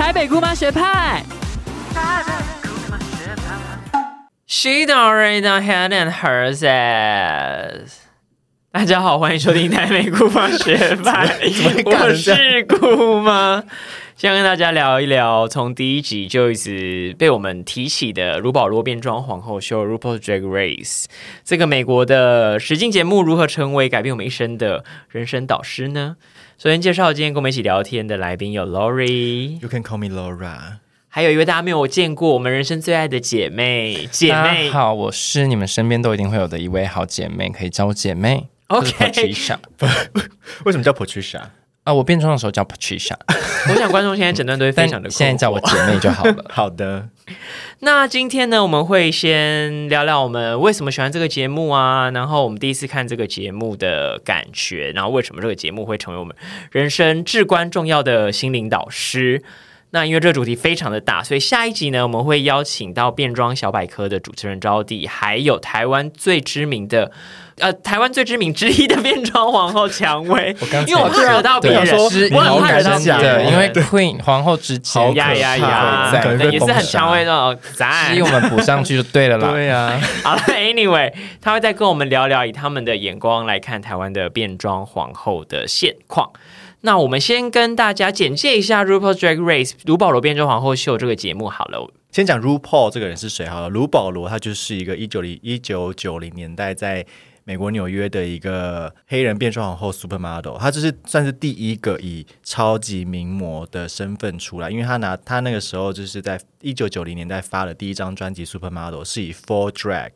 台北姑妈学派。She don't already know head and hers ass。大家好，欢迎收听台北姑妈学派，我是姑妈。先跟大家聊一聊，从第一集就一直被我们提起的卢保罗变装皇后秀 （RuPaul's Drag Race） 这个美国的实境节目，如何成为改变我们一生的人生导师呢？首先介绍今天跟我们一起聊天的来宾有 Lori，You can call me Laura，还有一位大家没有见过，我们人生最爱的姐妹。姐妹好，我是你们身边都一定会有的一位好姐妹，可以叫我姐妹。OK，为什么叫 Patricia？啊，我变装的时候叫 Patricia。我想观众现在整段都会非常的，现在叫我姐妹就好了。好的，那今天呢，我们会先聊聊我们为什么喜欢这个节目啊，然后我们第一次看这个节目的感觉，然后为什么这个节目会成为我们人生至关重要的心灵导师。那因为这个主题非常的大，所以下一集呢，我们会邀请到变装小百科的主持人招娣，还有台湾最知名的，呃，台湾最知名之一的变装皇后蔷薇。因为我怕惹到别人，我很怕惹到别人，因为 Queen 皇后之前呀呀呀，也是很蔷薇的赞，所以我们补上去就对了啦。对呀，好了，Anyway，他会再跟我们聊聊，以他们的眼光来看台湾的变装皇后的现况。那我们先跟大家简介一下《RuPaul Drag Race》卢保罗变装皇后秀这个节目好了。先讲 RuPaul 这个人是谁好了。卢保罗他就是一个一九零一九九零年代在美国纽约的一个黑人变装皇后 Supermodel，他就是算是第一个以超级名模的身份出来，因为他拿他那个时候就是在一九九零年代发的第一张专辑 Supermodel 是以 Full Drag。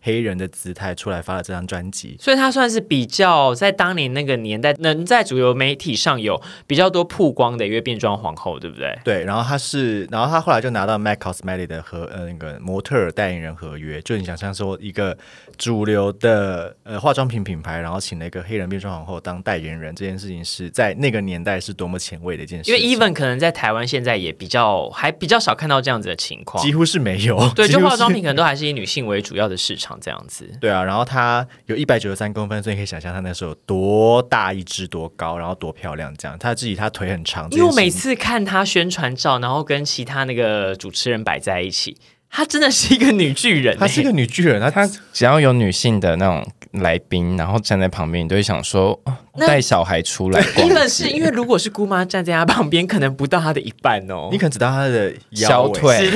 黑人的姿态出来发了这张专辑，所以他算是比较在当年那个年代能在主流媒体上有比较多曝光的一位变装皇后，对不对？对，然后他是，然后他后来就拿到 Mac Cosmetics 的合呃那个模特代言人合约，就你想象说一个主流的呃化妆品品牌，然后请了一个黑人变装皇后当代言人，这件事情是在那个年代是多么前卫的一件事。因为 Even 可能在台湾现在也比较还比较少看到这样子的情况，几乎是没有。对，就化妆品可能都还是以女性为主要的市场。这样子，对啊，然后他有一百九十三公分，所以可以想象他那时候多大一只、多高，然后多漂亮。这样，他自己他腿很长。因为我每次看他宣传照，然后跟其他那个主持人摆在一起，她真的是一个女巨人。她是一个女巨人，她她只要有女性的那种来宾，然后站在旁边，你都会想说。带小孩出来，一本是因为如果是姑妈站在她旁边，可能不到她的一半哦。你可能只到她的小腿、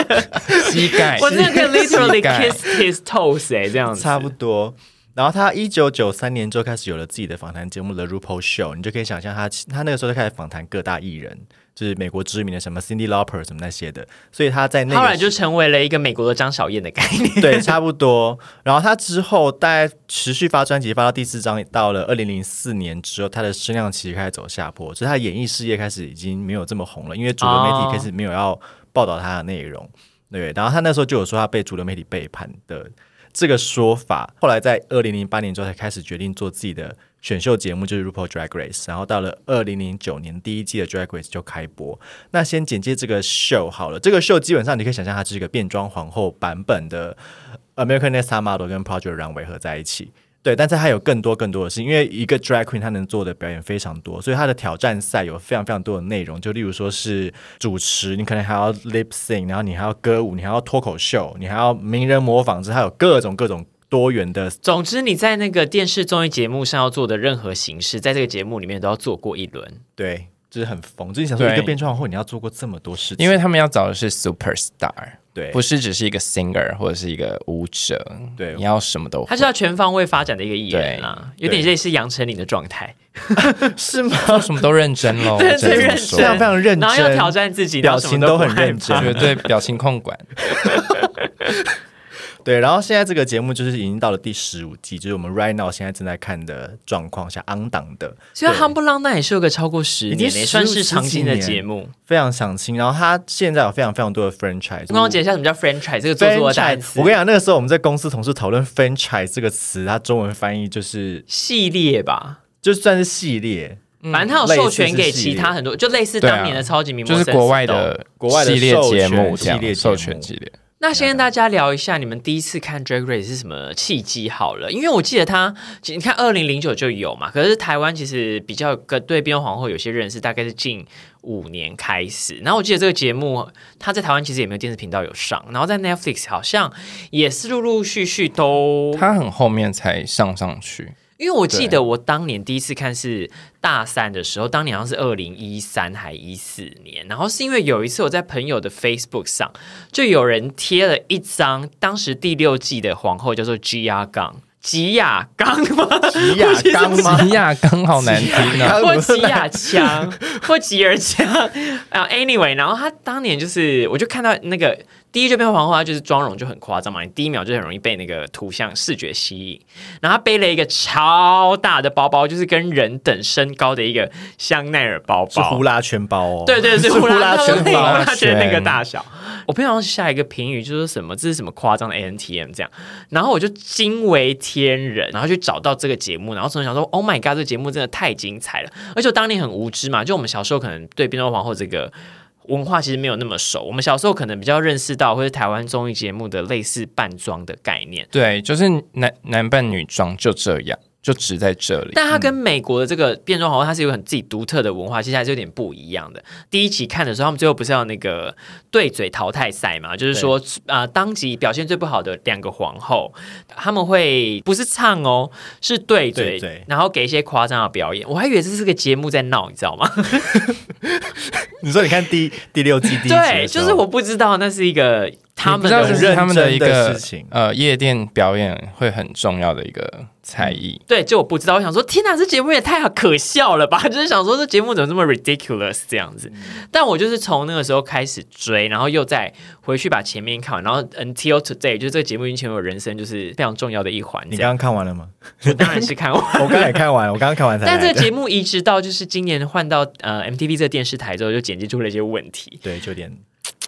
膝盖。我那个 literally kiss his toes 哎，这样子差不多。然后他一九九三年就开始有了自己的访谈节目《The RuPaul Show》，你就可以想象他他那个时候就开始访谈各大艺人。是美国知名的什么 Cindy Lauper 什么那些的，所以他在那后来就成为了一个美国的张小燕的概念。对，差不多。然后他之后大概持续发专辑，发到第四张，到了二零零四年之后，他的声量其实开始走下坡，所以他演艺事业开始已经没有这么红了，因为主流媒体开始没有要报道他的内容。对，然后他那时候就有说他被主流媒体背叛的这个说法。后来在二零零八年之后才开始决定做自己的。选秀节目就是 RuPaul Drag Race，然后到了二零零九年第一季的 Drag Race 就开播。那先简介这个 show 好了，这个 show 基本上你可以想象它是一个变装皇后版本的 American Next Top Model 跟 Project Run 围合在一起。对，但是它有更多更多的事，因为一个 Drag Queen 它能做的表演非常多，所以它的挑战赛有非常非常多的内容。就例如说是主持，你可能还要 Lip Sing，然后你还要歌舞，你还要脱口秀，你还要名人模仿，之还有各种各种。多元的，总之你在那个电视综艺节目上要做的任何形式，在这个节目里面都要做过一轮。对，就是很疯。就是想说，一个变装皇后，你要做过这么多事情，因为他们要找的是 super star，对，不是只是一个 singer 或者是一个舞者，对，你要什么都，他是要全方位发展的一个艺人啊，有点类似杨丞琳的状态，是吗？什么都认真喽，认真认真，非常非常认真，然后要挑战自己，表情都很认真，绝对表情控管。对，然后现在这个节目就是已经到了第十五季，就是我们 right now 现在正在看的状况下，on 档的。所以《夯不啷》那也是有个超过十年，也算是长青的节目，非常常青。然后它现在有非常非常多的 franchise。我跟我解一下什么叫 franchise 这个做作单词。我跟你讲，那个时候我们在公司同事讨论 franchise 这个词，它中文翻译就是系列吧，就算是系列。反正它有授权给其他很多，就类似当年的超级名模，就是国外的国外的系列节目，系列授权系列。那先跟大家聊一下你们第一次看 Drag Race 是什么契机好了，因为我记得他，你看二零零九就有嘛，可是台湾其实比较跟对边皇后有些认识，大概是近五年开始。然后我记得这个节目，它在台湾其实也没有电视频道有上，然后在 Netflix 好像也是陆陆续续都他很后面才上上去，因为我记得我当年第一次看是大三的时候，当年好像是二零一三还一四年，然后是因为有一次我在朋友的 Facebook 上，就有人贴了一张当时第六季的皇后叫做吉亚刚，吉亚刚吗？吉亚刚吗？吉亚刚好难听啊！或吉亚枪，或吉尔枪啊，anyway，然后他当年就是，我就看到那个第一就变皇后，她就是妆容就很夸张嘛，你第一秒就很容易被那个图像视觉吸引。然后她背了一个超大的包包，就是跟人等身高的一个香奈儿包包，是呼啦圈包哦。对对对，是呼啦圈圈包。呼啦圈那个大小。我朋友好像下一个评语就是什么这是什么夸张的 ANTM 这样，然后我就惊为天人，然后去找到这个节目，然后从想说 Oh my God，这个节目真的太精彩了，而且我当年很无知嘛，就我们小时候可能对变装皇后这个。文化其实没有那么熟，我们小时候可能比较认识到，或是台湾综艺节目的类似扮装的概念，对，就是男男扮女装就这样，就只在这里。但它跟美国的这个变装皇后，它是有很自己独特的文化，其实还是有点不一样的。第一集看的时候，他们最后不是要那个对嘴淘汰赛嘛？就是说，呃，当集表现最不好的两个皇后，他们会不是唱哦，是对嘴，然后给一些夸张的表演。我还以为这是个节目在闹，你知道吗？你说你看第第六季第一集对，就是我不知道那是一个他们的是他们的一个事情呃夜店表演会很重要的一个才艺。对，就我不知道，我想说，天哪，这节目也太可笑了吧！就是想说，这节目怎么这么 ridiculous 这样子？但我就是从那个时候开始追，然后又再回去把前面看完，然后 until today，就是这个节目已经成为我人生就是非常重要的一环。你刚刚看完了吗？我当然是看完。我刚刚也看完，我刚刚看完才。但这个节目移植到就是今年换到呃 MTV 这个电视台之后，就剪辑出了一些问题。对，就有点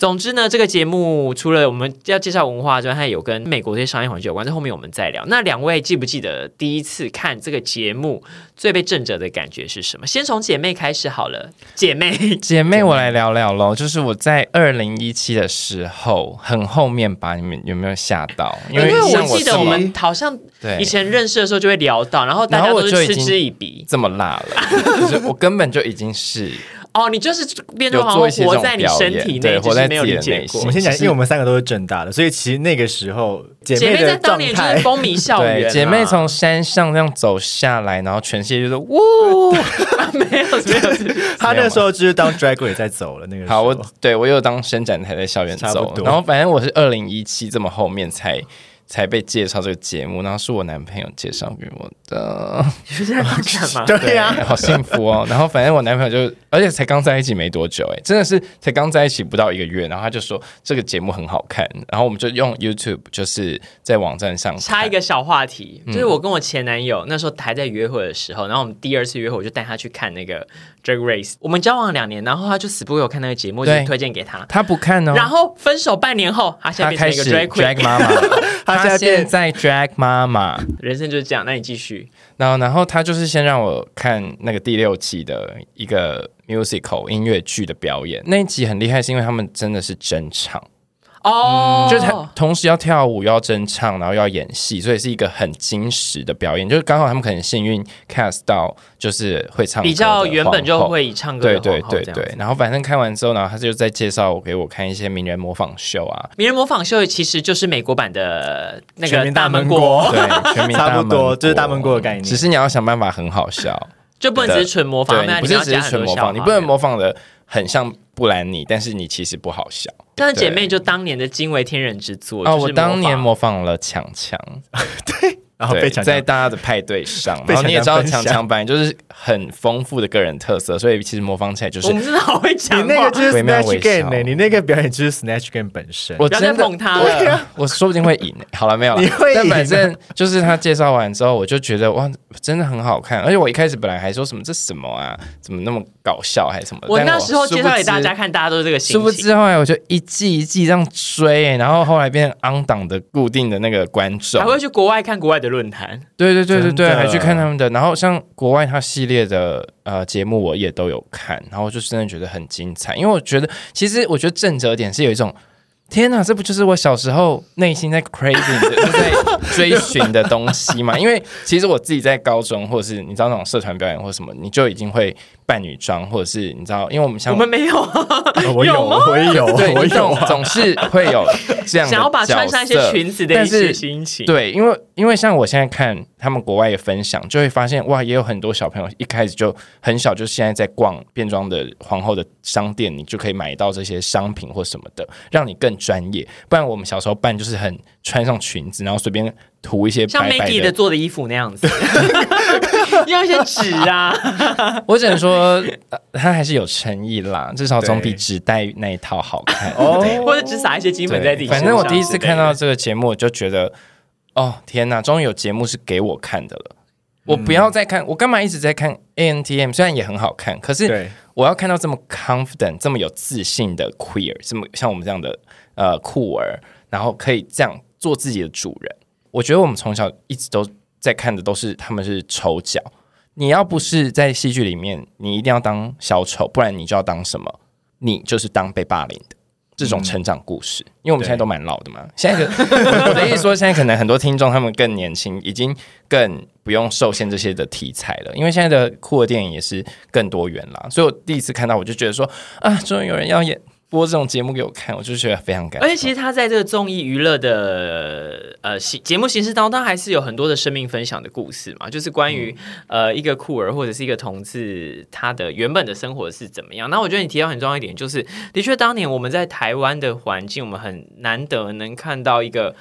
总之呢，这个节目除了我们要介绍文化之外，它也有跟美国这些商业环境有关。这后面我们再聊。那两位记不记得第一次看这个节目最被震着的感觉是什么？先从姐妹开始好了。姐妹，姐妹，我来聊聊喽。就是我在二零一七的时候，很后面吧，你们有没有吓到？因为我记得我们好像对以前认识的时候就会聊到，然后大家都是嗤之以鼻。这么辣了，就是我根本就已经是哦，你就是变有成好像活在你身体内，对活在没有自己的内理解我们先讲，因为我们三个都是正大的，所以其实那个时候姐姐妹的状当年就是态，风靡校园姐妹从山上这样走下来，然后全世界就是呜。没有没有，她那时候就是当 drag queen 在走了。那个时好，我对我有当伸展台在校园走，然后反正我是二零一七这么后面才才被介绍这个节目，然后是我男朋友介绍给我的，你是在干嘛？对呀、好幸福哦。然后反正我男朋友就，而且才刚在一起没多久，哎，真的是才刚在一起不到一个月，然后他就说这个节目很好看，然后我们就用 YouTube 就是在网站上插一个小话题，就是我跟我前男友那时候还在约会的时候，然后我们第二次约会，我就带他去看那个 Drag Race。我们交往两年，然后他就死不给我看那个节目，就推荐给他。他不看哦，然后分手半年后，他现在变成一个 drag queen，drag 妈妈，他现在变现在 drag 妈妈。人生就是这样。那你继续。然后，然后他就是先让我看那个第六期的一个 musical 音乐剧的表演，那一集很厉害，是因为他们真的是真唱，哦，就是他同时要跳舞，要真唱，然后又要演戏，所以是一个很精实的表演。就是刚好他们可能幸运 cast 到就是会唱歌比较原本就会以唱歌对的对对对，然后反正看完之后呢，他就在介绍我给我看一些名人模仿秀啊，名人模仿秀其实就是美国版的那个大民大闷闷锅，锅对，全民差不大闷多就是大门国的概念。只是你要想办法很好笑。就不能只是纯模仿，不是只是纯模仿，你不能模仿的很像布兰妮，但是你其实不好笑。但是姐妹就当年的惊为天人之作哦，就是我当年模模仿了强强，对，然后被强在大家的派对上，然后你也知道强强分享强强本来就是很丰富的个人特色，所以其实模仿起来就是我们真的好会讲，你那个就是 Snatch Game 笑呢、你那个表演就是 Snatch Game 本身。我不要再真的捧他了。我说不定会赢。好了，没有了你会反正就是他介绍完之后，我就觉得哇，真的很好看。而且我一开始本来还说什么这什么啊，怎么那么搞笑还是什么我那时候介绍给大家看，大家都是这个不知，殊不心情。知后来我就一季一季这样追、然后后来变成 on 档的固定的那个观众还。会去国外看国外的论坛，对对对对对，还去看他们的。然后像国外他系列的呃节目，我也都有看，然后就真的觉得很精彩。因为我觉得，其实我觉得正折点是有一种天哪，这不就是我小时候内心在 craving 的，就在追寻的东西嘛？因为其实我自己在高中，或者是你知道那种社团表演或什么，你就已经会扮女装，或者是你知道，因为我们像我们没有我有，我也有，对，我总有啊。总是会有这样 想要把穿上一些裙子的一些心情。对，因为因为像我现在看他们国外的分享，就会发现哇，也有很多小朋友一开始就很小，就现在在逛变装的皇后的商店，你就可以买到这些商品或什么的，让你更专业。不然我们小时候扮就是很穿上裙子，然后随便涂一些像白白 Maggie 的的。做的衣服那样子，用一些纸啊，我只能说，呃他还是有诚意啦，至少总比对纸袋那一套好看。哦，或者只撒一些金粉在对，地上。反正我第一次看到这个节目，我就觉得，哦天哪，终于有节目是给我看的了。我不要再看，我干嘛一直在看 A N T M？虽然也很好看，可是，我要看到这么 confident、这么有自信的 queer，这么像我们这样的呃酷儿，然后可以这样做自己的主人。我觉得我们从小一直都在看的都是他们是丑角。你要不是在戏剧里面，你一定要当小丑，不然你就要当什么？你就是当被霸凌的这种成长故事。因为我们现在都蛮老的嘛，现在的我 我的意思说，现在可能很多听众他们更年轻，已经更不用受限这些的题材了。因为现在的酷的电影也是更多元啦，所以我第一次看到，我就觉得说啊，终于有人要演播这种节目给我看，我就觉得非常感动。而且其实他在这个综艺娱乐的呃形节目形式当中，他还是有很多的生命分享的故事嘛，就是关于、呃一个酷儿或者是一个同志他的原本的生活是怎么样。那我觉得你提到很重要一点，就是的确当年我们在台湾的环境，我们很难得能看到一个。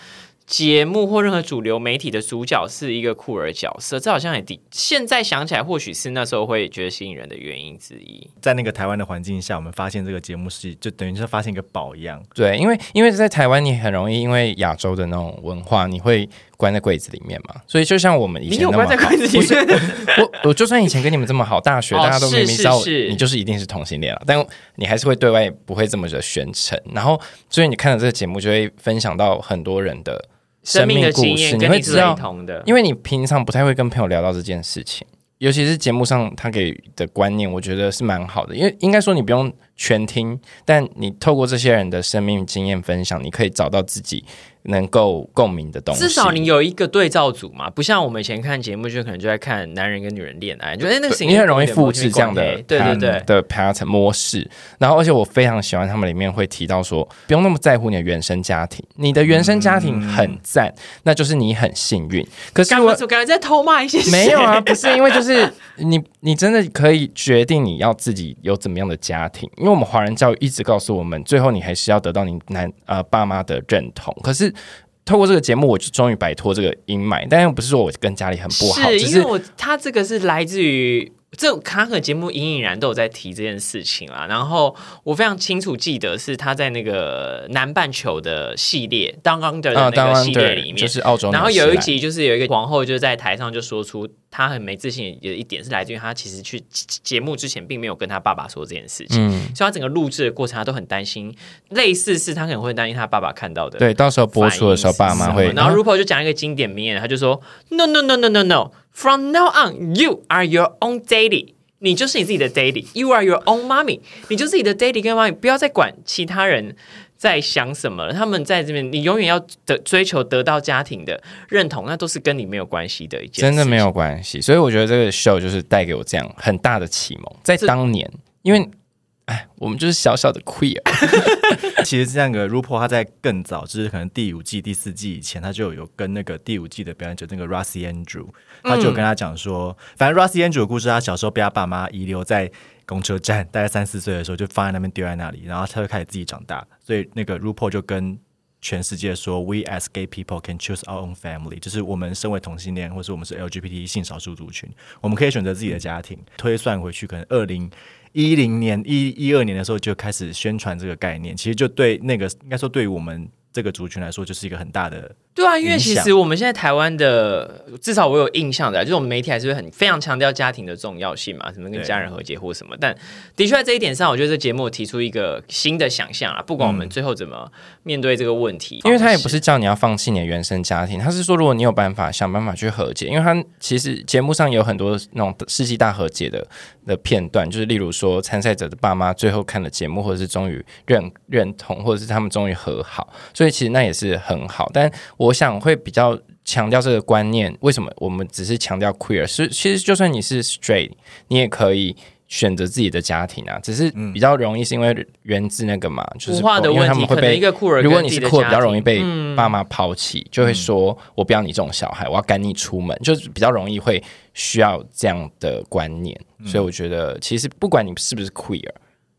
节目或任何主流媒体的主角是一个酷儿角色，这好像也的现在想起来，或许是那时候会觉得吸引人的原因之一。在那个台湾的环境下，我们发现这个节目是就等于是发现一个宝一样。对，因为因为在台湾，你很容易因为亚洲的那种文化，你会关在柜子里面嘛。所以就像我们以前那么好，关在柜子里面，我我就算以前跟你们这么好，大学哦大家都明明知道是是是你就是一定是同性恋了，但你还是会对外不会这么的宣称。然后，所以你看了这个节目，就会分享到很多人的生命的故事，经验你会知道，因为你平常不太会跟朋友聊到这件事情。尤其是节目上他给的观念，我觉得是蛮好的。因为应该说你不用全听，但你透过这些人的生命经验分享，你可以找到自己能够共鸣的东西。至少你有一个对照组嘛，不像我们以前看节目，就可能就在看男人跟女人恋爱，就哎那个你很容易复制这样的对对对。的 pattern 模式。然后，而且我非常喜欢他们里面会提到说，不用那么在乎你的原生家庭，你的原生家庭很赞，那就是你很幸运。可是？我感觉在偷骂一些没有啊，不是因为就是你，你真的可以决定你要自己有怎么样的家庭，因为我们华人教育一直告诉我们，最后你还是要得到你男呃爸妈的认同。可是透过这个节目，我就终于摆脱这个阴霾，但又不是说我跟家里很不好，只是是因为我他这个是来自于。这卡可节目隐隐然都有在提这件事情啦，然后我非常清楚记得是他在那个南半球的系列《Down Under》的啊，那个系列里对，面，就是澳洲，然后有一集就是有一个皇后就在台上就说出她很没自信的一点是来自于她其实去节目之前并没有跟她爸爸说这件事情，嗯，所以她整个录制的过程她都很担心，类似是她可能会担心她爸爸看到的。对，到时候播出的时候，爸妈会，然后 RuPaul 就讲一个经典名言，他就说：“No：“No No No No No No，From now on, you are your own daddy。你就是你自己的 daddy，You are your own mommy。你就是你的 daddy 跟 mommy，不要再管其他人在想什么了。他们在这边，你永远要得追求得到家庭的认同，那都是跟你没有关系的一件事。真的没有关系。所以我觉得这个 show 就是带给我这样很大的启蒙，在当年，因为。哎，我们就是小小的 queer，其实这样个 RuPaul 他在更早，就是可能第五季、第四季以前，他就有跟那个第五季的表演者那个 Russy Andrew，他就有跟他讲说，反正 Russy Andrew 的故事，他小时候被他爸妈遗留在公车站，大概三四岁的时候就放在那边丢在那里，然后他就开始自己长大，所以那个 RuPaul 就跟全世界说，We as gay people can choose our own family，就是我们身为同性恋，或是我们是 LGBT 性少数族群，我们可以选择自己的家庭。推算回去，可能二零一零年、一一二年的时候就开始宣传这个概念，其实就对那个应该说对于我们这个族群来说，就是一个很大的对啊，因为其实我们现在台湾的，至少我有印象的啊，就是我们媒体还是会很非常强调家庭的重要性嘛，什么跟家人和解或什么。但的确在这一点上，我觉得这节目提出一个新的想象啊，不管我们最后怎么面对这个问题，因为他也不是叫你要放弃你的原生家庭，他是说如果你有办法想办法去和解，因为他其实节目上有很多那种世纪大和解的的片段，就是例如说参赛者的爸妈最后看了节目，或者是终于认认同，或者是他们终于和好，所以其实那也是很好。但我想会比较强调这个观念，为什么我们只是强调 queer？是其实就算你是 straight，你也可以。选择自己的家庭啊，只是比较容易，是因为源自那个嘛，就是因为问题，他们会被一个酷儿，如果你是酷儿，比较容易被嗯爸妈抛弃，就会说我不要你这种小孩，我要赶你出门，就是比较容易会需要这样的观念。所以我觉得，其实不管你是不是 queer，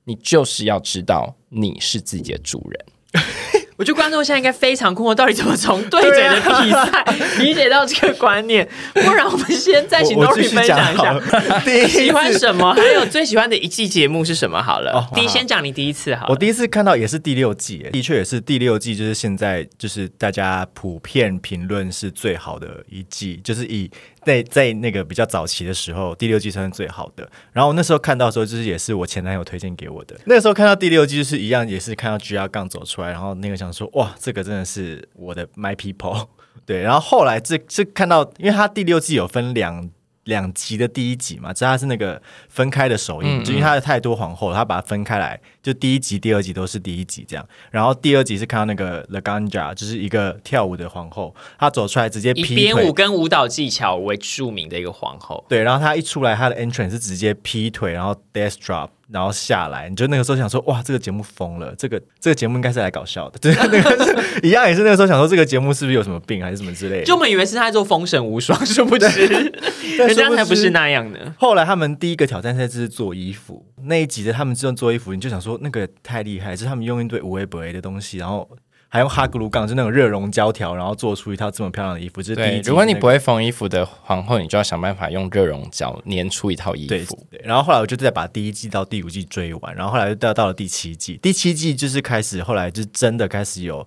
你就是要知道你是自己的主人。我觉得观众现在应该非常困惑，到底怎么从对嘴的比赛 理解到这个观念？不然我们先再 请我我 Nori 继续分享一下。喜欢什么，还有最喜欢的一季节目是什么？好了，哦第一先讲你第一次好了。我第一次看到也是第六季，的确也是第六季，就是现在就是大家普遍评论是最好的一季，就是以在在那个比较早期的时候，第六季算是最好的。然后我那时候看到的时候，就是也是我前男友推荐给我的。那时候看到第六季就是一样，也是看到 G R 杠走出来，然后那个想说哇，这个真的是我的 My People。对，然后后来这这看到，因为他第六季有分两两集的第一集嘛，这它是那个分开的首映，嗯就因为它的太多皇后了，它把它分开来，就第一集、第二集都是第一集这样。然后第二集是看到那个 Laganja，就是一个跳舞的皇后，她走出来直接劈腿编舞。跟舞蹈技巧为著名的一个皇后，对，然后她一出来，她的 entrance 是直接劈腿，然后 death drop，然后下来，你就那个时候想说，哇，这个节目疯了，这个这个节目应该是来搞笑的，就是那个是一样，也是那个时候想说，这个节目是不是有什么病还是什么之类的？就我们以为是他在做封神无双，殊不知 人家才不是那样的。后来他们第一个挑战赛就是做衣服，那一集的他们这种做衣服，你就想说那个太厉害，就是他们用一堆无为不为的东西，然后还用哈格鲁杠，就那种热熔胶条，然后做出一套这么漂亮的衣服。这是第一如果你不会会缝衣服的皇后，你就要想办法用热熔胶粘出一套衣对服。对，然后后来我就再把第一季到第五季追完，然后后来就到到了第七季，第七季就是开始后来就真的开始有。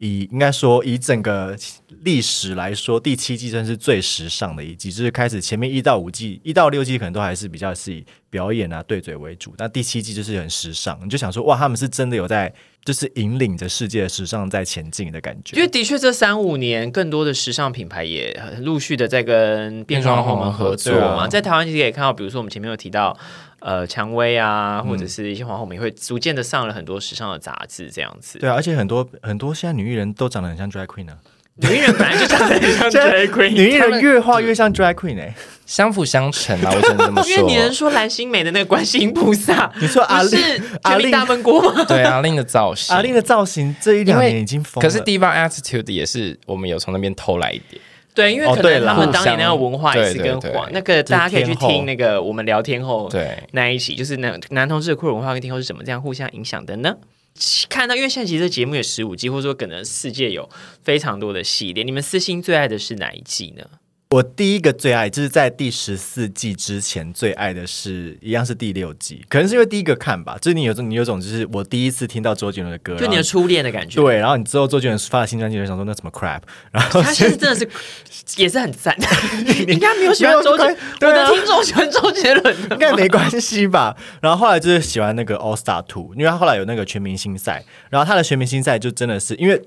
以应该说，以整个历史来说，第七季真是最时尚的一季，就是开始前面一到五季、一到六季可能都还是比较是以表演啊、对嘴为主，那第七季就是很时尚，你就想说，哇，他们是真的有在，就是引领着世界的时尚在前进的感觉。因为的确，这三五年更多的时尚品牌也陆续的在跟变装皇后们合作嘛。啊在台湾其实也看到，比如说我们前面有提到，呃，蔷薇啊，或者是一些皇后们也会逐渐的上了很多时尚的杂志，这样子。对啊，而且很多很多现在女艺人都长得很像 drag queen 啊，女艺人本来就长得很像 drag queen，女艺人越画越像 drag queen 哎、相辅相成啊，我只能这么说因为你能说。蓝心美的那个观世音菩萨，你说阿令阿令大闷锅吗？对阿令的造型，阿令的造型这一两年已经疯了，可是 Diva Attitude 也是我们有从那边偷来一点。对，因为可能他们当年那个文化也是跟皇那个大家可以去听那个我们聊天后对，那一起，就是男男同志的酷儿文化跟天后是怎么这样互相影响的呢？看到，因为现在其实这节目有十五季，或者说可能世界有非常多的系列，你们私心最爱的是哪一季呢？我第一个最爱就是在第十四季之前最爱的是一样是第六季，可能是因为第一个看吧，就是你有种你有种就是我第一次听到周杰伦的歌，就你的初恋的感觉。，对，然后你之后周杰伦发了新专辑，就想说那什么 crap，然后他现在真的是也是很赞，应该没有喜欢周杰，我的听众喜欢周杰伦应该没关系吧。然后后来就是喜欢那个 All Star Two，因为他后来有那个全明星赛，然后他的全明星赛就真的是因为。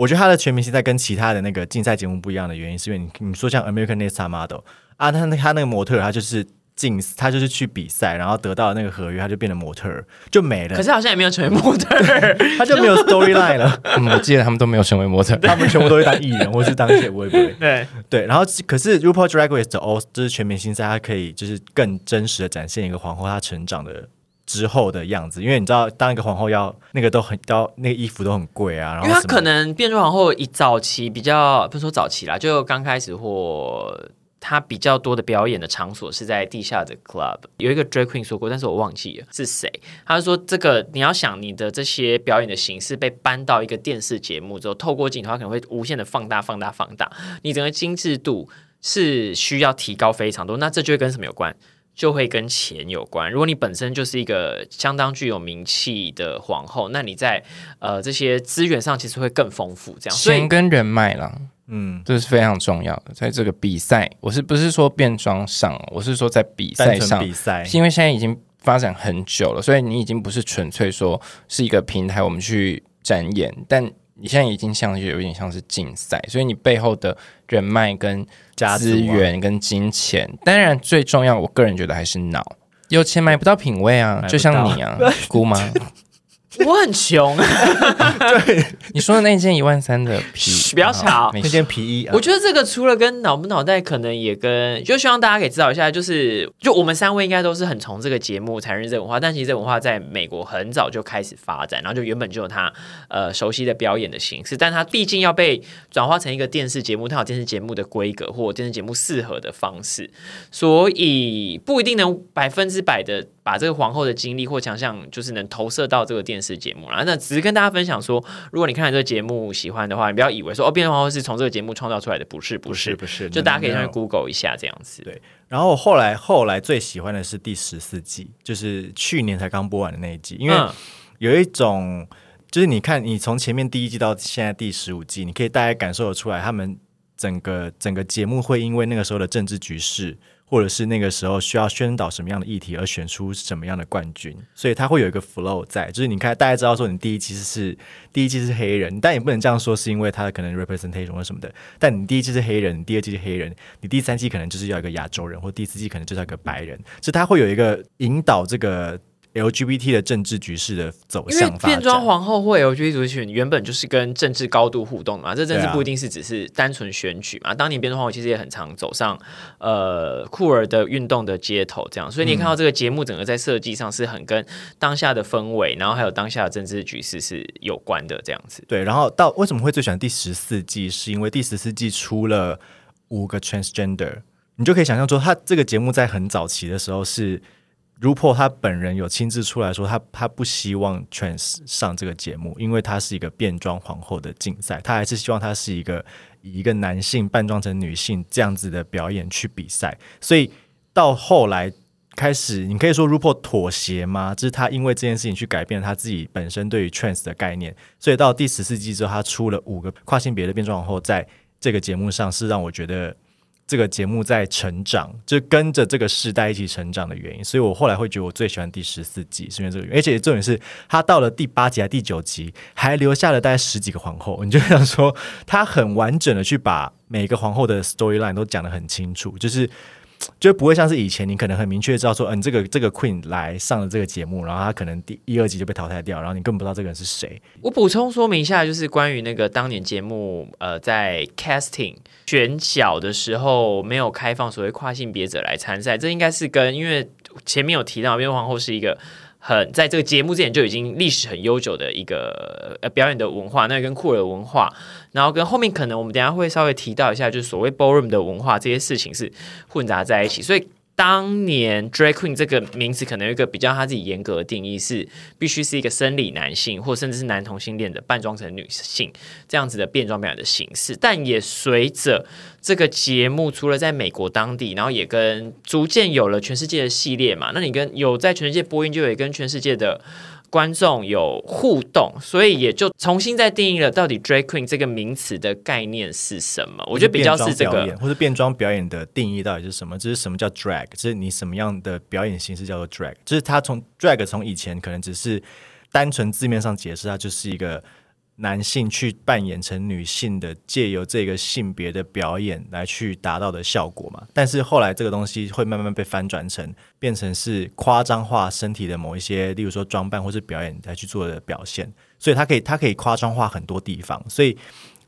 我觉得他的全明星赛跟其他的那个竞赛节目不一样的原因，是因为你你说像 American Next Top Model 啊，他那他那个模特他就是竞，他就是去比赛，然后得到那个合约，他就变成模特，就没了可，是好像也没有成为模特。他就没有 storyline 了。嗯，我记得他们都没有成为模特。他们全部都会当艺人，或是当一些微博。对，对，然后可是 RuPaul Drag Race 的 All 就是全明星赛，它可以就是更真实的展现一个皇后她成长的之后的样子，因为你知道，当一个皇后要那个都很要那个衣服都很贵啊，因为她可能变装皇后以早期比较不是说早期啦，就刚开始或她比较多的表演的场所是在地下的 club。有一个 drag queen 说过，但是我忘记了是谁。他说这个你要想你的这些表演的形式被搬到一个电视节目之后，透过镜头它可能会无限的放大、放大、放大，你整个精致度是需要提高非常多。那这就会跟什么有关？就会跟钱有关。如果你本身就是一个相当具有名气的皇后，那你在呃这些资源上其实会更丰富。这样，所以钱跟人脉啦，嗯，这是非常重要的。在这个比赛，我是不是说变装上，我是说在比赛上，比赛是因为现在已经发展很久了，所以你已经不是纯粹说是一个平台，我们去展演，但你现在已经像是有点像是竞赛，所以你背后的人脉跟资源跟金钱，当然最重要，我个人觉得还是脑。有钱买不到品味啊就像你啊，姑妈，我很穷，对。你说的那件一万三的皮嘘，不要吵。那件皮衣啊，我觉得这个除了跟脑不脑袋，可能也跟就希望大家可以知道一下，就是就我们三位应该都是很从这个节目才认识这个文化，但其实这文化在美国很早就开始发展，然后就原本就有它呃熟悉的表演的形式，但它毕竟要被转化成一个电视节目，它有电视节目的规格或电视节目适合的方式，所以不一定能百分之百的把这个皇后的经历或强项，就是能投射到这个电视节目啦。那只是跟大家分享说，如果你看了这个节目喜欢的话，你不要以为说哦，变装皇后是从这个节目创造出来的，不是，不不是是，不是，就大家可以上去 Google 一下这样子。对然后后来后来最喜欢的是第十四季，就是去年才刚播完的那一季，因为嗯有一种就是你看你从前面第一季到现在第十五季，你可以大概感受得出来，他们整个整个节目会因为那个时候的政治局势。或者是那个时候需要宣导什么样的议题而选出什么样的冠军，所以他会有一个 flow 在，就是你看大家知道说你第一期是第一期是黑人，但也不能这样说，是因为他可能 representation 或什么的。但你第一期是黑人，第二季是黑人，你第三季可能就是要一个亚洲人，或第四季可能就是要一个白人，所以他会有一个引导这个 LGBT 的政治局势的走向发展。变装皇后或 LGBT 族群原本就是跟政治高度互动的嘛，这政治不一定是只是单纯选举嘛。当年变装皇后其实也很常走上呃酷儿的运动的街头，这样，所以你看到这个节目整个在设计上是很跟当下的氛围，然后还有当下的政治局势是有关的这样子。对，然后到为什么会最喜欢第十四季，是因为第十四季出了五个 transgender，你就可以想象说，他这个节目在很早期的时候是 RuPaul 他本人有亲自出来说他，他不希望 trans 上这个节目，因为他是一个变装皇后的竞赛，他还是希望他是一个以一个男性扮装成女性这样子的表演去比赛，所以到后来。开始，你可以说 RuPaul 妥协吗？就是他因为这件事情去改变他自己本身对于 trans 的概念，所以到第十四季之后，他出了五个跨性别的变装皇后，在这个节目上是让我觉得这个节目在成长，就跟着这个时代一起成长的原因。所以我后来会觉得我最喜欢第十四集，是因为这个原因。而且重点是他到了第八集还第九集，还留下了大概十几个皇后，你就想说他很完整的去把每个皇后的 storyline 都讲得很清楚，就是。就不会像是以前，你可能很明确知道说，嗯、这个这个 Queen 来上了这个节目，然后他可能第一二集就被淘汰掉，然后你根本不知道这个人是谁。我补充说明一下，就是关于那个当年节目，呃，在 casting 选角的时候没有开放所谓跨性别者来参赛，这应该是跟因为前面有提到，因为皇后是一个很在这个节目之前就已经历史很悠久的一个呃表演的文化，那跟酷儿的文化，然后跟后面可能我们等下会稍微提到一下，就是所谓 ballroom 的文化这些事情是混杂在一起，所以。当年 drag queen 这个名字可能有一个比较他自己严格的定义，是必须是一个生理男性或甚至是男同性恋的扮装成女性这样子的变装表演的形式，但也随着这个节目除了在美国当地，然后也跟逐渐有了全世界的系列嘛，那你跟有在全世界播音，就有跟全世界的。观众有互动，所以也就重新再定义了到底 drag queen 这个名词的概念是什么。我觉得比较是这个或者变装表演的定义到底是什么？这是什么叫 drag？这是你什么样的表演形式叫做 drag？就是它从 drag 从以前可能只是单纯字面上解释，它就是一个男性去扮演成女性的，借由这个性别的表演来去达到的效果嘛。但是后来这个东西会慢慢被翻转成变成是夸张化身体的某一些，例如说装扮或是表演来去做的表现，所以他可以他可以夸张化很多地方，所以。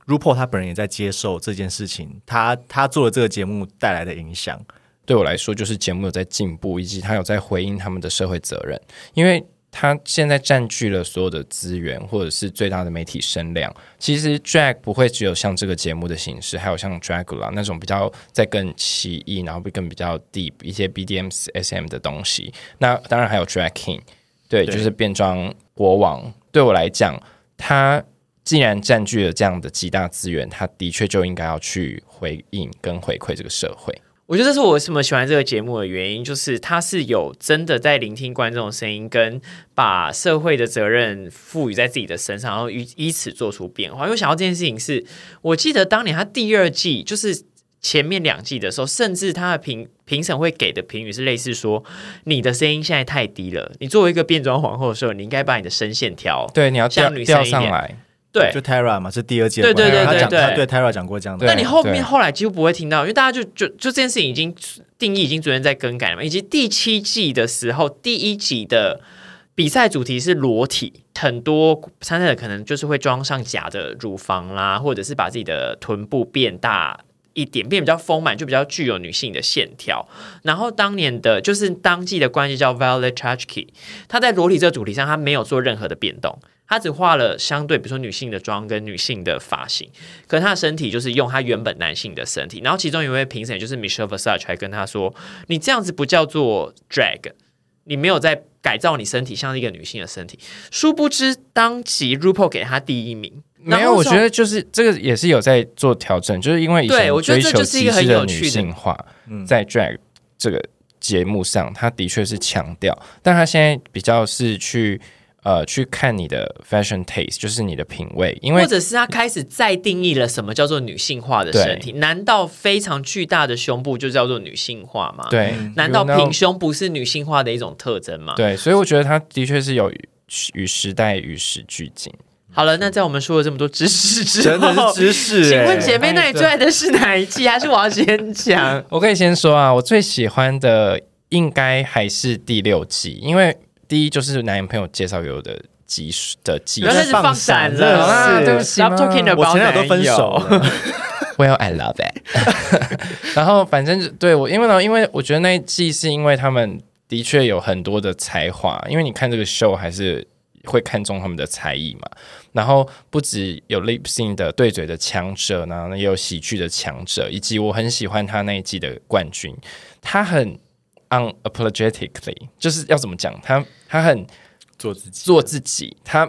RuPaul 他本人也在接受这件事情，他他做了这个节目带来的影响。对我来说，就是节目有在进步，以及他有在回应他们的社会责任，因为他现在占据了所有的资源，或者是最大的媒体声量。其实 drag 不会只有像这个节目的形式，还有像 Dragula 那种比较在更奇异，然后更比较 deep 一些 BDM、SM 的东西。那当然还有 Drag King，对，对就是变装国王。对我来讲，他既然占据了这样的极大资源，他的确就应该要去回应跟回馈这个社会。我我觉得这是我为什么喜欢这个节目的原因，就是它是有真的在聆听观众的声音，跟把社会的责任赋予在自己的身上，然后以以此做出变化。因为想到这件事情是，我记得当年他第二季就是前面两季的时候，甚至他的评评审会给的评语是类似说，你的声音现在太低了，你作为一个变装皇后的时候，你应该把你的声线调对，你要调像女生调一点上来。对就 Tara 嘛，是第二季对对对对对他讲他对 Tara 讲过这样的那你后面后来几乎不会听到，因为大家就就就这件事情已经定义已经逐渐在更改了嘛。以及第七季的时候，第一集的比赛主题是裸体，很多参赛者可能就是会装上假的乳房啦，或者是把自己的臀部变大。一点变比较丰满，就比较具有女性的线条。然后当年的就是当季的关系叫 Violet Chachki，她在裸体这个主题上，她没有做任何的变动，他只画了相对比如说女性的妆跟女性的发型，可是她的身体就是用她原本男性的身体。然后其中有一位评审就是 Michelle Versace 还跟她说：“你这样子不叫做 drag，你没有在改造你身体像是一个女性的身体。”殊不知当即 RuPaul 给她第一名。没有，我觉得就是这个也是有在做调整，就是因为以前对我觉得追求这就是一个极致的女很有趣的性化，嗯在 drag 这个节目上，他的确是强调，但他现在比较是去呃去看你的 fashion taste，就是你的品味，因为或者是他开始再定义了什么叫做女性化的身体？难道非常巨大的胸部就叫做女性化吗？，对，难道平胸不是女性化的一种特征吗？对，所以我觉得他的确是有与与时代与时俱进。好了，那在我们说了这么多知识之真的后，是知识、请问欸姐妹，那你最爱的是哪一季？还是我要先讲？我可以先说啊，我最喜欢的应该还是第六季，因为第一就是男朋友介绍给我的集数的季数不要开始放闪了，啊对不起 Stop talking 我 about 前两都分手。了，Well, I love it。然后反正对我，因为呢，因为我觉得那一季是因为他们的确有很多的才华，因为你看这个 show 还是会看重他们的才艺嘛。然后不止有 lip sync 的对嘴的强者呢，也有喜剧的强者，以及我很喜欢他那一季的冠军，他很 unapologetically，就是要怎么讲，他他很做自己。做自己，他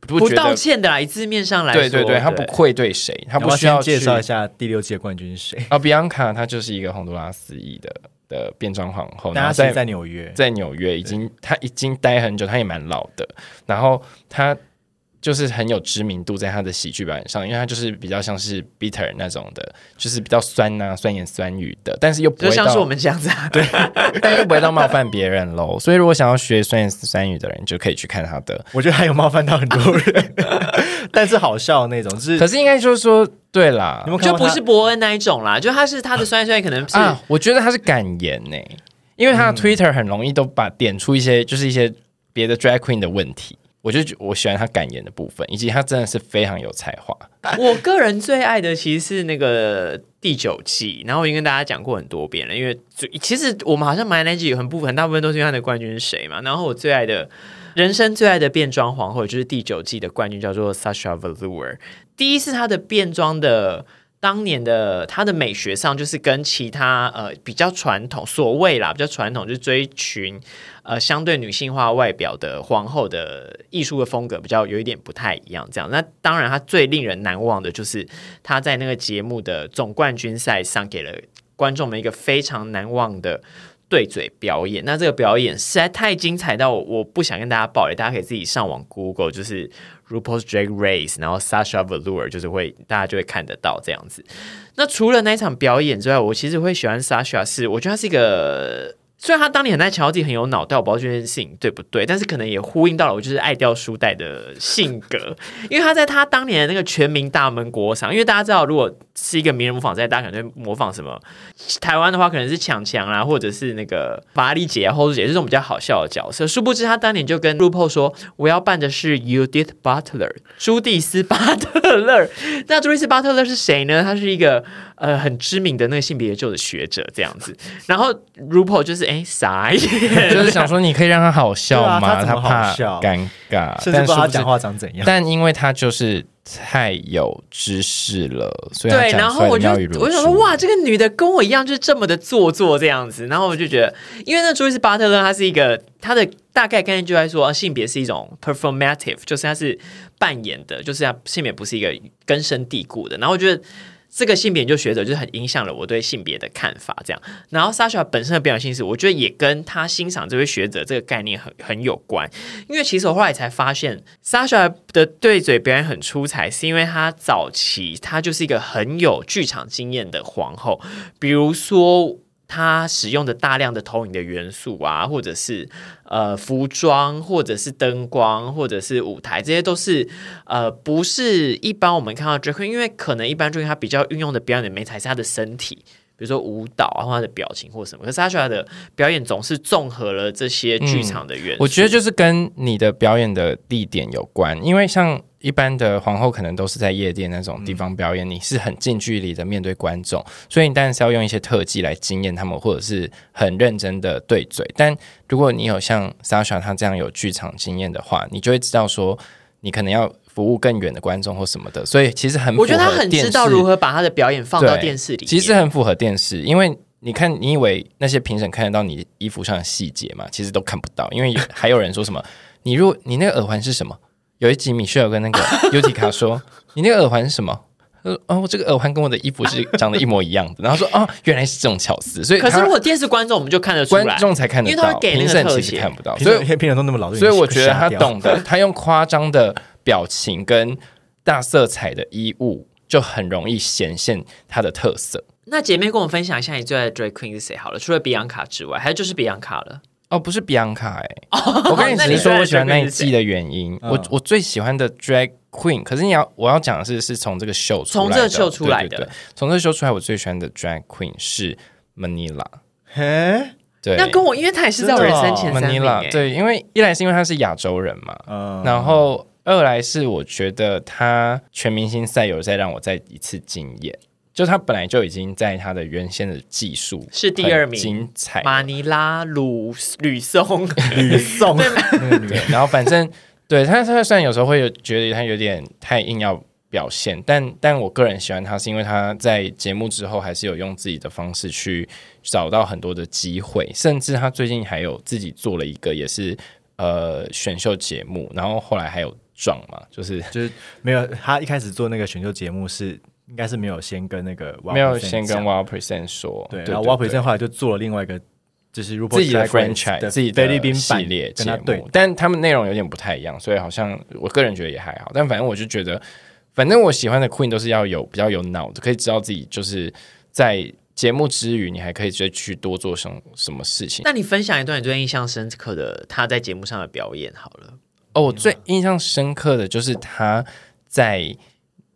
不不道。歉的啦，以字面上来说，对对对，他不愧对谁，他不需要介绍一下第六季的冠军是谁？啊，Bianca 她就是一个洪都拉斯裔的的变装皇后，然后在在纽约，在纽约已经她已经待很久，她也蛮老的，然后她就是很有知名度在他的喜剧表演上，因为他就是比较像是 bitter 那种的，就是比较酸呐、酸言酸语的，但是又不会到就像是我们这样子啊。对，但又不会到冒犯别人喽。所以如果想要学酸言酸语的人，就可以去看他的。我觉得还有冒犯到很多人，但是好笑的那种，就是可是应该就是说，对啦你，们就不是伯恩那一种啦，就他是他的酸酸可能是啊，我觉得他是敢言呢、因为他嗯的 Twitter 很容易都把点出一些就是一些别的 drag queen 的问题。我就我喜欢他感言的部分，以及他真的是非常有才华。我个人最爱的其实是那个第九季，然后我已经跟大家讲过很多遍了，因为其实我们好像买那季有很部分大部分都是因为他的冠军是谁嘛，然后我最爱的人生最爱的变装皇后就是第九季的冠军叫做 Sasha Velour，第一是他的变装的。当年的她的美学上，就是跟其他呃比较传统，所谓啦比较传统，就是追寻呃相对女性化外表的皇后的艺术的风格比较有一点不太一样。这样，那当然她最令人难忘的就是她在那个节目的总冠军赛上给了观众们一个非常难忘的。对嘴表演，那这个表演实在太精彩到我我不想跟大家爆雷，大家可以自己上网 Google，就是 RuPaul's Drag Race，然后 Sasha Velour，就是会大家就会看得到这样子。那除了那一场表演之外，我其实会喜欢 Sasha，是我觉得他是一个。虽然他当年很在强调自己很有脑袋，我不知道这件事情对不对，但是可能也呼应到了我就是爱掉书袋的性格，因为他在他当年的那个全民大闷锅上，因为大家知道，如果是一个名人模仿赛，大家可能模仿什么？台湾的话可能是强强啊，或者是那个法拉利姐啊、后姐这种比较好笑的角色。殊不知他当年就跟 RuPaul 说，我要扮的是 u d i t Butler，朱蒂斯巴特勒。那朱蒂斯巴特勒是谁呢？他是一个呃很知名的那个性别研究的学者这样子。然后 RuPaul 就是哎傻眼，就是想说，你可以让他好笑吗？他怕笑尴尬，甚至不知道他讲话长怎样。但因为他就是太有知识了，所以对，然后我就我就想说，哇，这个女的跟我一样，就是这么的做作这样子。然后我就觉得，因为那朱伊斯巴特勒，她是一个她的大概概念就在说，啊性别是一种 performative，就是她是扮演的，就是她性别不是一个根深蒂固的。然后我觉得。这个性别研究学者就是很影响了我对性别的看法，这样。然后 Sasha 本身的表演性是，我觉得也跟他欣赏这位学者这个概念很很有关。因为其实我后来才发现，Sasha 的对嘴表演很出彩，是因为他早期他就是一个很有剧场经验的皇后，比如说。他使用的大量的投影的元素啊，或者是呃服装，或者是灯光，或者是舞台，这些都是呃不是一般我们看到 drag queen，因为可能一般 Drake 他比较运用的表演的美才是他的身体，比如说舞蹈啊，或他的表情或什么。可是他出来的表演总是综合了这些剧场的元素。我觉得就是跟你的表演的地点有关，因为像。一般的皇后可能都是在夜店那种地方表演，你是很近距离的面对观众，所以你当然是要用一些特技来惊艳他们，或者是很认真的对嘴。但如果你有像 Sasha 他这样有剧场经验的话，你就会知道说，你可能要服务更远的观众或什么的。所以其实很，我觉得他很知道如何把他的表演放到电视里。其实很符合电视，因为你看，你以为那些评审看得到你衣服上的细节嘛？其实都看不到，因为 还有人说什么，你如果你那个耳环是什么？有一集，米歇尔跟那个 尤提卡说：“你那个耳环是什么？”他说：“哦，这个耳环跟我的衣服是长得一模一样的。”然后说：“哦，原来是这种巧思。”所以，可是如果电视观众，我们就看得出来，观众才看得到，评审其实看不到。所以评审都那么老，所以我觉得他懂得，他用夸张的表情跟大色彩的衣物，就很容易显现他的特色。那姐妹跟我分享一下，你最爱的 Drag Queen 是谁？好了，除了比昂卡之外，还有就是比昂卡了。哦，不是比昂卡哎，我跟你只是说我喜欢那一季的原因。我我最喜欢的 drag queen，可是你要我要讲的是，是从这个秀从这个秀出来的，从这个秀出来，我最喜欢的 drag queen 是 Manila。嘿，对，那跟我，因为他也是在我人生前三名。对，因为一来是因为他是亚洲人嘛，然后二来是我觉得他全明星赛有在让我再一次惊艳。就他本来就已经在他的原先的技术是第二名，精彩。马尼拉鲁吕松吕松，对，然后反正对他，他虽然有时候会有觉得他有点太硬要表现，但但我个人喜欢他，是因为他在节目之后还是有用自己的方式去找到很多的机会，甚至他最近还有自己做了一个也是呃选秀节目，然后后来还有撞嘛，就是就是没有他一开始做那个选秀节目是。应该是没有先跟那个没有先跟 Wild Percent 说，对，然后 Wild Percent 后来就做了另外一个，就是自己的 franchise 自己菲律宾系列节目，但他们内容有点不太一样，所以好像我个人觉得也还好。但反正我就觉得，反正我喜欢的 Queen 都是要有比较有脑子，可以知道自己就是在节目之余，你还可以再去多做什什么事情。那你分享一段你最印象深刻的他在节目上的表演好了。哦，我最印象深刻的就是他在。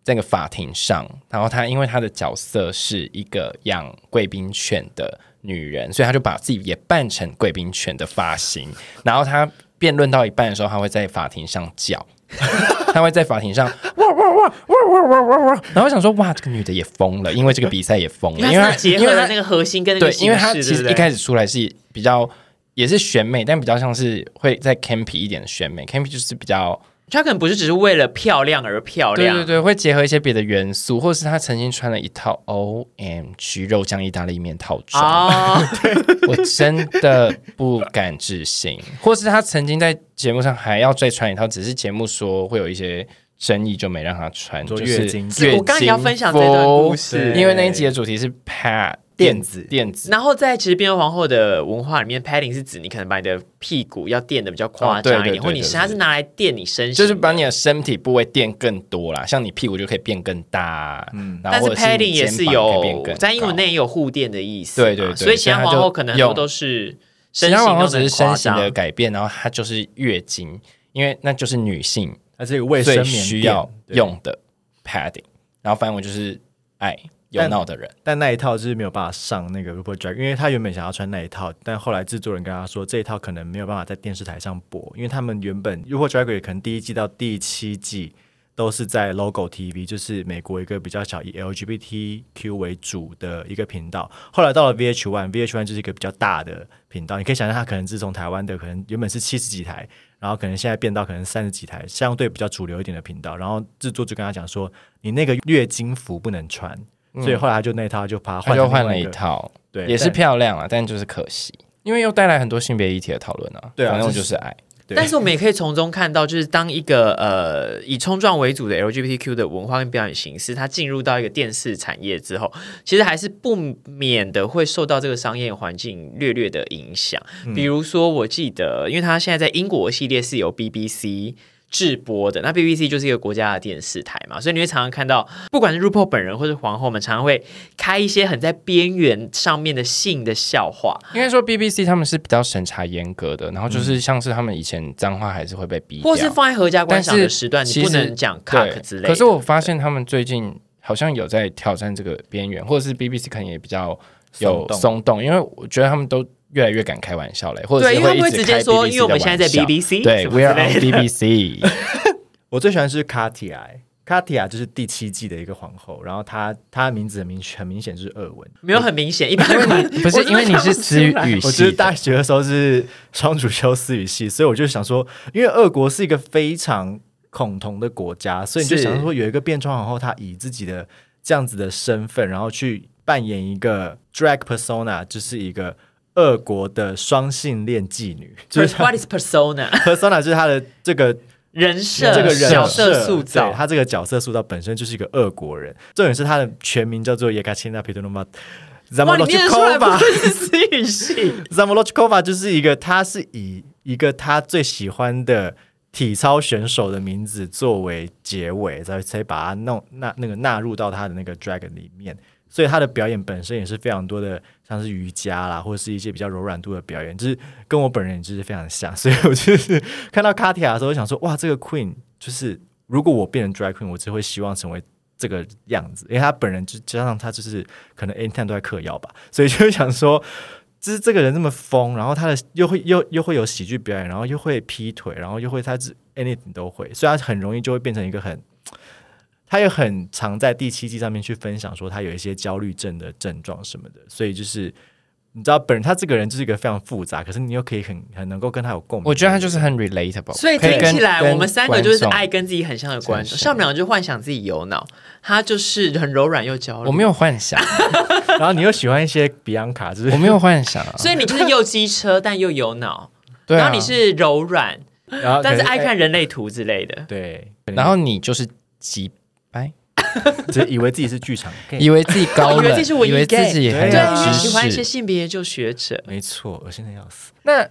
那个法庭上然后她因为她的角色是一个养贵宾犬的女人所以她就把自己也扮成贵宾犬的发型然后她辩论到一半的时候她会在法庭上叫 她会在法庭上汪汪汪汪汪汪汪汪然后我想说哇这个女的也疯了因为这个比赛也疯了因为结合了那个核心跟那对因为她其实一开始出来是比较也是选美但比较像是会在 campy 一点的选美 campy 就是比较他可能不是只是为了漂亮而漂亮，对对对，会结合一些别的元素，或者是他曾经穿了一套 O M G 肉酱意大利面套装，我真的不敢置信，或是他曾经在节目上还要再穿一套，只是节目说会有一些争议，就没让他穿，就是月经我刚要分享这段故事，因为那一集的主题是 Pat。垫子，垫子。然后在其实变装皇后的文化里面，padding 是指你可能把你的屁股要垫的比较夸张一点，或你它是拿来垫你身，就是把你的身体部位垫更多啦，像你屁股就可以变更大。嗯，但是 padding 也是有在英文内也有护垫的意思。对对对，所以其他皇后可能很多都是，其他皇后只是身形的改变，然后它就是月经，因为那就是女性，它是卫生棉需要用的 padding。然后反正我就是爱。有闹的人，但那一套就是没有办法上那个 RuPaul Drag，因为他原本想要穿那一套，但后来制作人跟他说这一套可能没有办法在电视台上播，因为他们原本 RuPaul Drag 可能第一季到第七季都是在 Logo TV，就是美国一个比较小以 LGBTQ 为主的一个频道，后来到了 VH One，VH One 就是一个比较大的频道，你可以想象它可能自从台湾的可能原本是七十几台，然后可能现在变到可能三十几台，相对比较主流一点的频道，然后制作就跟他讲说，你那个月经服不能穿。所以后来就那套就把它换就换了一套，对，也是漂亮啊，但就是可惜，因为又带来很多性别议题的讨论啊。对啊，反正就是爱。对但是我们也可以从中看到，就是当一个呃以冲撞为主的 LGBTQ 的文化跟表演形式，它进入到一个电视产业之后，其实还是不免的会受到这个商业环境略略的影响。比如说，我记得，因为它现在在英国系列是由 BBC。制播的那 BBC 就是一个国家的电视台嘛，所以你会常常看到，不管是 RuPaul 本人或是皇后们，常常会开一些很在边缘上面的性的笑话。应该说 BBC 他们是比较审查严格的，然后就是像是他们以前脏话还是会被逼掉，或是放在合家观赏的时段，你不能讲 cock 之类的。可是我发现他们最近好像有在挑战这个边缘，或者是 BBC 可能也比较有松动，因为我觉得他们都越来越敢开玩笑嘞，或者对，是因为他们会直接说，因为我们现在在 BBC，对，We are on BBC，我最喜欢是卡提亚，卡提亚就是第七季的一个皇后，然后她她的名字很明很明显就是俄文，没有很明显，一般人不是因为你是私语我系大学的时候是双主修思语系，所以我就想说，因为俄国是一个非常恐同的国家，所以你就想说有一个变装皇后，她以自己的这样子的身份，然后去扮演一个 drag persona，就是一个俄国的双性恋妓女，就是 What is persona？persona 就是他的这个人设这个人角色设塑造对，他这个角色塑造本身就是一个俄国人。重点是他的全名叫做叶卡钦娜·皮特诺玛·哇，你念得出来不 Zamolodchikova。愧是私语系？Zamolodchikova 就是一个，他是以一个他最喜欢的体操选手的名字作为结尾，才才把它弄纳那个纳入到他的那个 dragon 里面。所以他的表演本身也是非常多的，像是瑜伽啦，或者是一些比较柔软度的表演，就是跟我本人就是非常像。所以我就是看到卡提亚的时候，我想说，哇，这个 queen 就是如果我变成 drag queen，我只会希望成为这个样子，因为他本人就加上他就是可能 anytime 都在嗑药吧，所以就想说。就是这个人这么疯，然后他的又会 又又会有喜剧表演，然后又会劈腿，然后又会他是 anything 都会，所以他很容易就会变成一个很，他也很常在第七季上面去分享说他有一些焦虑症的症状什么的，所以就是你知道本人他这个人就是一个非常复杂，可是你又可以很很能够跟他有共鸣。我觉得他就是很 relatable，所以听起来，我们三个就是爱跟自己很像的观众，真是像我们两个就幻想自己有脑，他就是很柔软又焦虑。我没有幻想，然后你又喜欢一些 Bianca，就是我没有幻想啊，所以你就是又机车但又有脑，对啊然后你是柔软，然后但是爱看人类图之类的。对，然后你就是急掰，只以为自己是剧场 gay，以为自己高冷，以为自己是文艺以为 gay 自己很对对，有因为知喜欢一些识。性别研究学者。没错，恶心的要死。那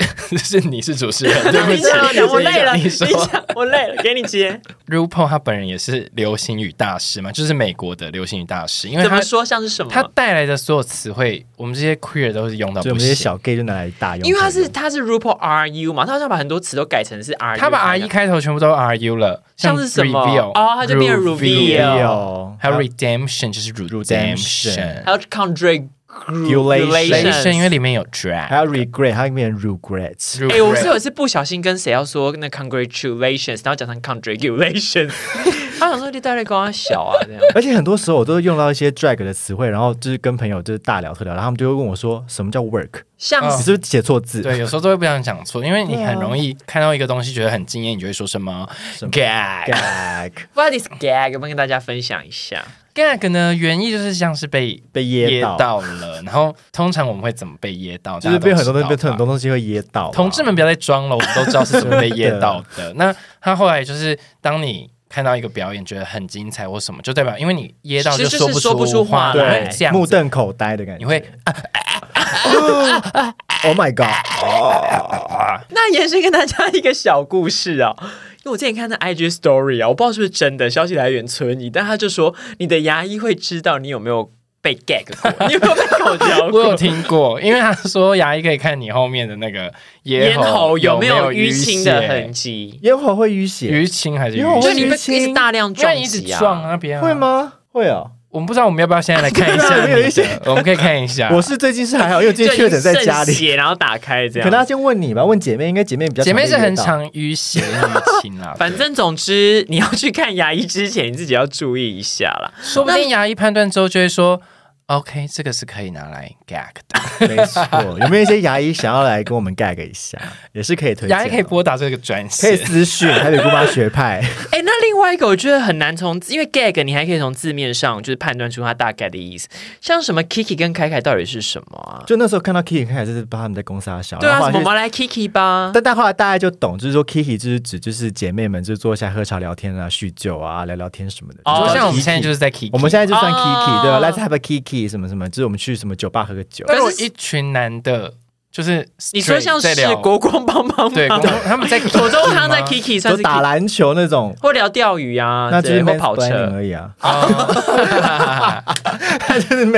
是你是主持人，对不起我累了，你说，我累了，给你接。RuPaul 他本人也是流行语大师嘛，就是美国的流行语大师，因为他怎么说像是什么？他带来的所有词汇，我们这些 queer 都是用到我们这些小 gay 就拿来大用，因为他是他是 RuPaul RU 嘛，他好像把很多词都改成是 RU，他把 R 一开头全部都 RU 了，像是什么？哦他就变成 reveal 还有 redemption 就是 redemption，还有 Regulation relation 因为里面有 drag，还有 regret，还有变成 regrets。哎、我是有一次不小心跟谁要说那 congratulations，然后讲成 congratulations，他想说你到底跟我小啊这样。而且很多时候我都会用到一些 drag 的词汇，然后就是跟朋友就是大聊特聊，然后他们就会问我说什么叫 work，嗯像是你是不是写错字？对，有时候都会不想讲错，因为你很容易看到一个东西觉得很惊艳，你就会说什么什么 gag。gag What is gag？我们跟大家分享一下。Gag 呢，原意就是像是被被噎噎到，了，然后通常我们会怎么被噎到？就是被很多东西被很多东西会噎到啊。同志们不要再装了，我们都知道是怎么被噎到的。那他后来就是，当你看到一个表演觉得很精彩或什么，就代表因为你噎到就是说不出话话，来这样目瞪口呆的感觉。你会 Oh my god！那延伸跟大家一个小故事啊，因为我之前看那 IG story 啊，我不知道是不是真的，消息来源存疑，但他就说你的牙医会知道你有没有被 gag 过，你有没有被口交我有？听过，因为他说牙医可以看你后面的那个咽喉喉有没有淤淤青的血痕迹？咽喉会淤血，淤青还是因为我淤血？就你被淤青一直大量撞因为你一直击啊！撞那边、会？吗？会哦。我们不知道，我们要不要现在来看一下 有一些？我们可以看一下。我是最近是还好，因为我今天确诊在家里。血然后打开这样。可能要先问你吧，问姐妹，应该姐妹比较姐妹是很常常淤血淤青啦，反正总之，你要去看牙医之前，你自己要注意一下啦。说不定牙医判断之后就会说，OK，这个是可以拿来 gag 的。没错，有没有一些牙医想要来跟我们 gag 一下，也是可以推荐的。牙医可以拨打这个专可以线。私讯台北姑妈学派。哎，那另外一个我觉得很难从，因为 gag 你还可以从字面上就是判断出它大概的意思，像什么 Kiki 跟凯凯到底是什么啊？就那时候看到 Kiki 凯凯就是把他们在公司啊小，对啊，然后后来 Kiki 吧？但但后来大家就懂，就是说 Kiki 就是指就是姐妹们就坐下喝茶聊天啊、叙旧啊、聊聊天什么的。哦就像我们现在就是在 Kiki，我们现在就算哦 Kiki 对吧？Let's have a Kiki 什么什么，就是我们去什么酒吧喝个酒。但是一群男的，就是你说像是国光帮帮忙？他们在左宗棠在 Kiki 是打篮球那种，或聊钓鱼啊，那就是跑车。而已啊。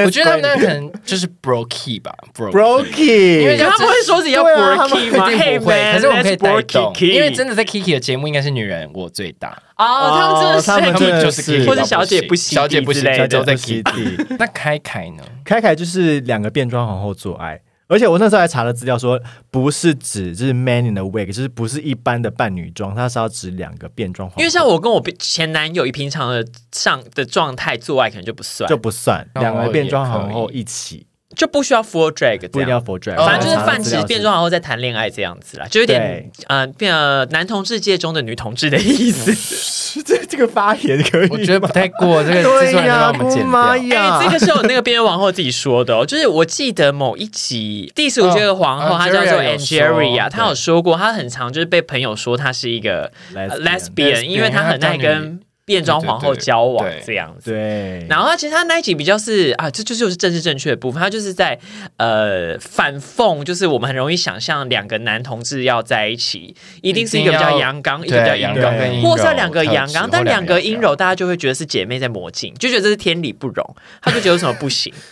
我觉得他们那可能就是 bro key 吧 bro Brokey，因为他们会说自己要对啊他们 Borky 吗？可是我们可以带动因为真的在 Kiki 的节目应该是女人我最大，哦，他们真的是他们他真的就是是 Kiki 或者小姐不行小姐不洗之类的都在 Kiki。那凯凯呢？凯凯就是两个变装皇后做爱，而且我那时候还查了资料说，不是指就是 man in the wig，就是不是一般的扮女装，它是要指两个变装皇后，因为像我跟我前男友以平常的上的状态做爱，可能就不算，就就不算哦两个变装皇后一起，就不需要 full drag 这不一定要样。for drag，哦反正就是泛指变装皇后在谈恋爱这样子啦，就有点对呃变呃男同志界中的女同志的意思。这这个发言可以，我觉得不太过，这个 制作对人呀，让我们剪姑妈掉。哎、呀，这个是我那个边缘皇后自己说的哦，就是我记得某一集第十五届的皇后，哦她叫做 Angeria，她有说过，她很常就是被朋友说她是一个 lesbian，因为她很爱跟变装皇后交往这样子。对，然后他其实他那一集比较是啊，这就就是政治正确的部分，他就是在呃反讽，就是我们很容易想象两个男同志要在一起，一定是一个比较阳刚，一个比较阴柔或是要两个阳刚，但两个阴柔，大家就会觉得是姐妹在魔镜，就觉得这是天理不容，他就觉得有什么不行。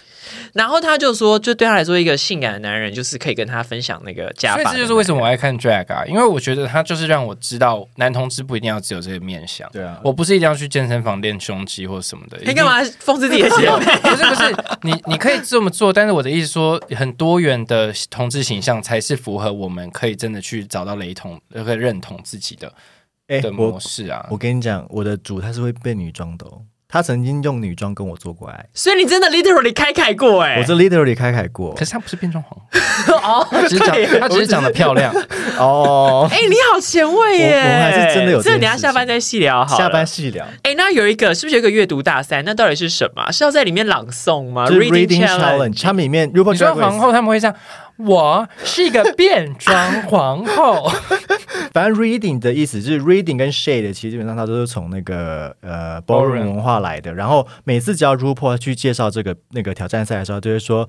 然后他就说，就对他来说，一个性感的男人就是可以跟他分享那个家法。所以这就是为什么我爱看 drag 啊，因为我觉得他就是让我知道男同志不一定要只有这个面相。对啊我不是一定要去健身房练胸肌或什么的。你干嘛讽刺自己的姐妹？不是不是，你你可以这么做，但是我的意思说，很多元的同志形象才是符合我们可以真的去找到雷同，呃，可以认同自己的哎的模式啊。我跟你讲，我的主他是会变女装的哦，他曾经用女装跟我做过爱，所以你真的 literally 开开过哎、我是 literally 开凯过可是他不是变装皇，哦，他只是长他只是长得漂亮。哦，哎、你好前卫耶！我我们还是真的有这这个等下下班再细聊好。下班细聊。哎、那有一个是不是有一个阅读大赛？那到底是什么？是要在里面朗诵吗就是 reading challenge。他们里面 RuPaul 你说皇后他们会这样，我是一个变装皇后。反正 reading 的意思就是 reading 跟 shade，其实基本上它都是从那个呃 ballroom Ballroom 文化来的。然后每次只要 RuPaul 去介绍这个那个挑战赛的时候，就会说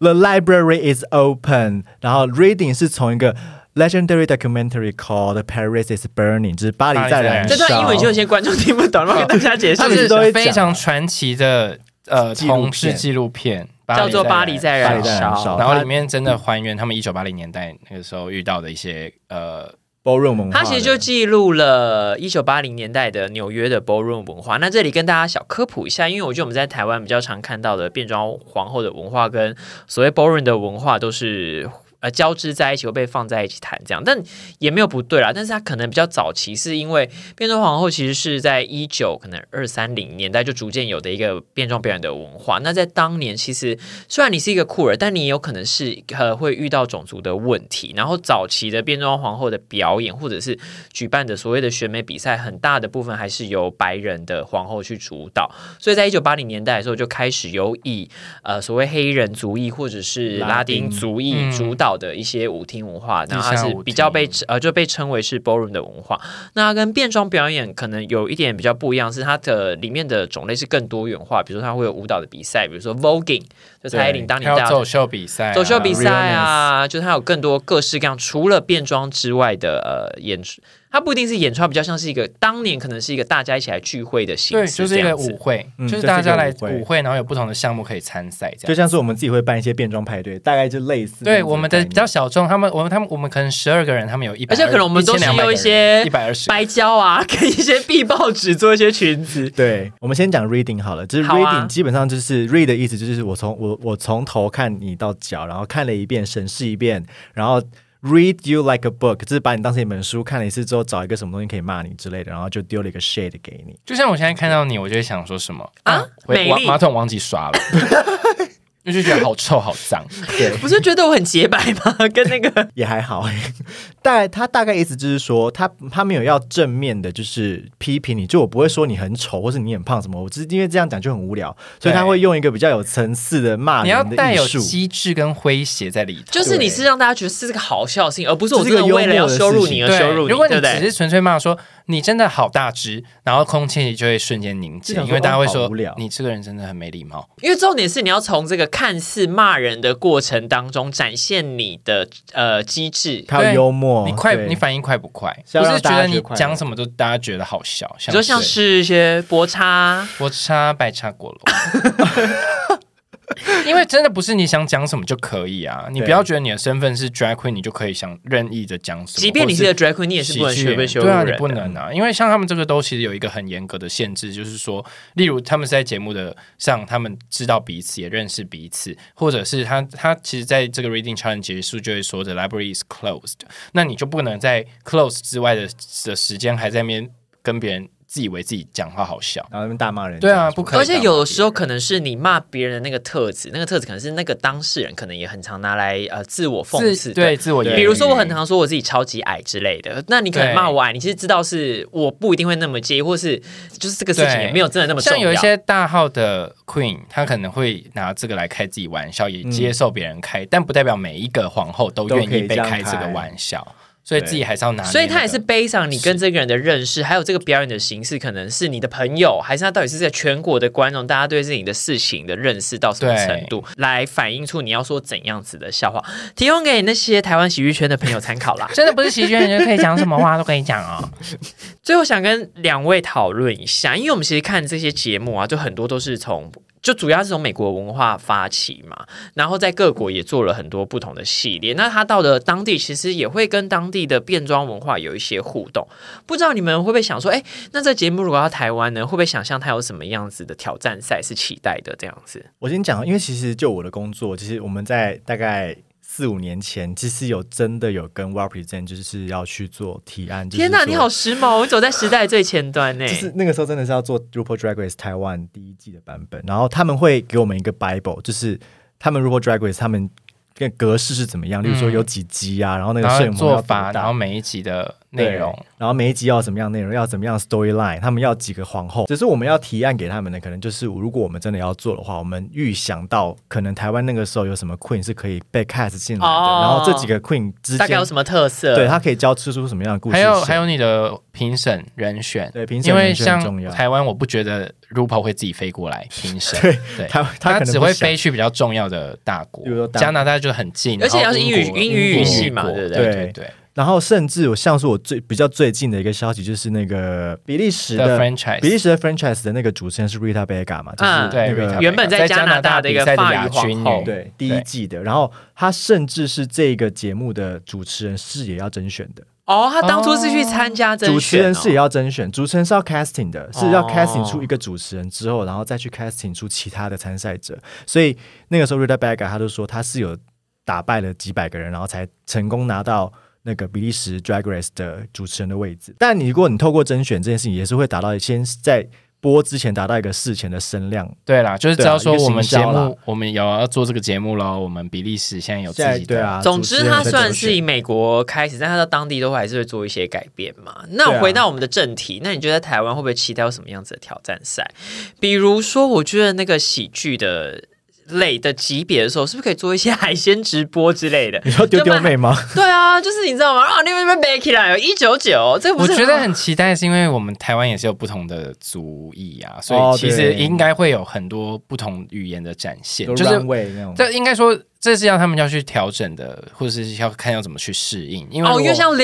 The library is open，然后 reading 是从一个 legendary documentary called Paris is Burning，就是巴黎在燃烧。这。段英文就有些观众听不懂，那我给大家解释他它是都非常传奇的呃纪录片。同志纪录片，叫做《巴黎在燃烧。黎在燃烧》，然后里面真的还原他们一九八零年代那个时候遇到的一些呃 ballroom 文化，它其实就记录了一九八零年代的纽约的 ballroom 文化。那这里跟大家小科普一下，因为我觉得我们在台湾比较常看到的变装皇后的文化跟所谓 ballroom 的文化都是。呃，交织在一起会被放在一起谈，这样，但也没有不对啦。但是它可能比较早期，是因为变装皇后其实是在一九可能二三零年代就逐渐有的一个变装表演的文化。那在当年，其实虽然你是一个酷儿，但你也有可能是呃会遇到种族的问题。然后早期的变装皇后的表演，或者是举办的所谓的选美比赛，很大的部分还是由白人的皇后去主导。所以在一九八零年代的时候，就开始有以呃所谓黑人族裔或者是拉丁族裔嗯主导的一些舞厅文化，地然后它是比较被呃就被称为是 ballroom 的文化。那它跟变装表演可能有一点比较不一样，是它的里面的种类是更多元化，比如说它会有舞蹈的比赛，比如说 voguing，就蔡依林当年大家还有走秀比赛啊、走秀比赛啊，就是它有更多各式各样，除了变装之外的呃演出，它不一定是演出，它比较像是一个当年可能是一个大家一起来聚会的形对，式，就是一个舞会，嗯就是大家来舞会。然后有不同的项目可以参赛，这样。就像是我们自己会办一些变装派对，大概就类似对我们的比较小众，他们我们他们我们可能十二个人，他们有一百，而且可能我们都是用一些一百二十，白胶啊，跟一些壁报纸做一些裙子。对，我们先讲 reading 好了，就是 reading 基本上就是 read 的意思，就是我从我我从头看你到脚，然后看了一遍，审视一遍，然后 read you like a book，就是把你当成一本书看了一次之后，找一个什么东西可以骂你之类的，然后就丢了一个 shade 给你。就像我现在看到你，我就会想说什么？啊？我美丽。马马桶忘记刷了，我就觉得好臭好脏。对，不是觉得我很洁白吗？跟那个也还好。大他大概意思就是说，他他没有要正面的，就是批评你，就我不会说你很丑或是你很胖什么，我只是因为这样讲就很无聊，所以他会用一个比较有层次的骂你要带有。机智跟诙谐在里头。就是你是让大家觉得是这个好笑性，而不是我这是个真的为了要羞辱你而羞辱你，如果你？只是纯粹骂说你真的好大只，然后空气就会瞬间凝结，因为大家会说你这个人真的很没礼貌。因为重点是你要从这个看似骂人的过程当中展现你的呃机智。还有幽默，你快，你反应快不快？不是觉得你讲什么都大家觉得好笑，你说像是是一些波叉，我插白插果龙。因为真的不是你想讲什么就可以啊！你不要觉得你的身份是 drag queen，你就可以想任意的讲什么。即便你是或个 drag queen，你也是不能喜剧学被羞辱对啊，你。不能啊，因为像他们这个都其实有一个很严格的限制，就是说，例如他们是在节目的上，他们知道彼此，也认识彼此，或者是他他其实在这个 reading challenge 结束就会说 the library is closed，那你就不能在 close 之外的的时间还在那边跟别人自以为自己讲话好笑。然后那边大骂人。对啊，不可以。而且有的时候可能是你骂别人的那个特质，那个特质可能是那个当事人可能也很常拿来呃自我讽刺。对自我比如说，我很常说我自己超级矮之类的，那你可能对骂我矮，你其实知道是我不一定会那么介意，或是就是这个事情也没有真的那么重要。像有一些大号的 queen，她可能会拿这个来开自己玩笑，也接受别人开，但不代表每一个皇后都愿意被开这个玩笑，所以自己还是要拿那个。所以他也是背上你跟这个人的认识，还有这个表演的形式，可能是你的朋友，还是他到底是在全国的观众，大家对自己的事情的认识到什么程度，来反映出你要说怎样子的笑话，提供给那些台湾喜剧圈的朋友参考啦。真的不是喜剧圈人就可以讲什么话都可以讲哦。最后想跟两位讨论一下，因为我们其实看这些节目啊，就很多都是从。就主要是从美国文化发起嘛，然后在各国也做了很多不同的系列。那他到了当地，其实也会跟当地的变装文化有一些互动。不知道你们会不会想说，哎，那这节目如果到台湾呢，会不会想象它有什么样子的挑战赛是期待的这样子？我先讲，因为其实就我的工作，其实我们在大概四五年前，其实有真的有跟 Well Present 就是要去做提案。天哪，哪，你好时髦，我走在时代最前端呢。就是那个时候真的是要做 RuPaul Drag Race 台湾第一季的版本，然后他们会给我们一个 Bible，就是他们 RuPaul Drag Race 他们跟格式是怎么样，例如说有几集啊，然后那个摄影做法，然后每一集的内容，然后每一集要怎么样内容，要怎么样 storyline，他们要几个皇后，只是我们要提案给他们的，可能就是如果我们真的要做的话，我们预想到可能台湾那个时候有什么 queen 是可以被 cast 进来的，哦。然后这几个 queen 之间大概有什么特色？对，它可以交织出什么样的故事。还，有还有你的评审人选，对评审人因为像选很重要。台湾，我不觉得 RuPaul 会自己飞过来 评审，对对，他他他只会飞去比较重要的大国比如说，加拿大就很近，而且要是英语英语语系嘛对不对。对对对然后甚至我像是我最比较最近的一个消息，就是那个比利时的的 franchise，比利时的 franchise 的那个主持人是 Rita Bega 嘛，就是那个原本在加拿大的一个法语大比赛亚军皇后。女对第一季的，然后他甚至是这个节目的主持人是也要甄选的，哦，他当初是去参加甄选、哦，主持人是也要甄选，主持人是要 casting 的，是要哦 casting 出一个主持人之后，然后再去 casting 出其他的参赛者。所以那个时候 Rita b e g a 他就说他是有打败了几百个人，然后才成功拿到。那个比利时 Drag Race 的主持人的位置，但你如果你透过甄选这件事情，也是会达到先在播之前达到一个事前的声量。对啦，就是只要说我们节目，我们有要做这个节目喽。我们比利时现在有自己的，对啊，总之，主持人他虽然是以美国开始，但他到当地都还是会做一些改变嘛。那回到我们的正题，那你觉得台湾会不会期待有什么样子的挑战赛？比如说，我觉得那个喜剧的类的级别的时候，是不是可以做一些海鲜直播之类的？你说丢丢妹吗？对啊，就是你知道吗？啊，那边那边背起来有一九九，这个不是我觉得很期待，是因为我们台湾也是有不同的族裔啊，所哦以其实对应该会有很多不同语言的展现，有就是。这应该说这是要他们要去调整的，或者是要看要怎么去适应。因为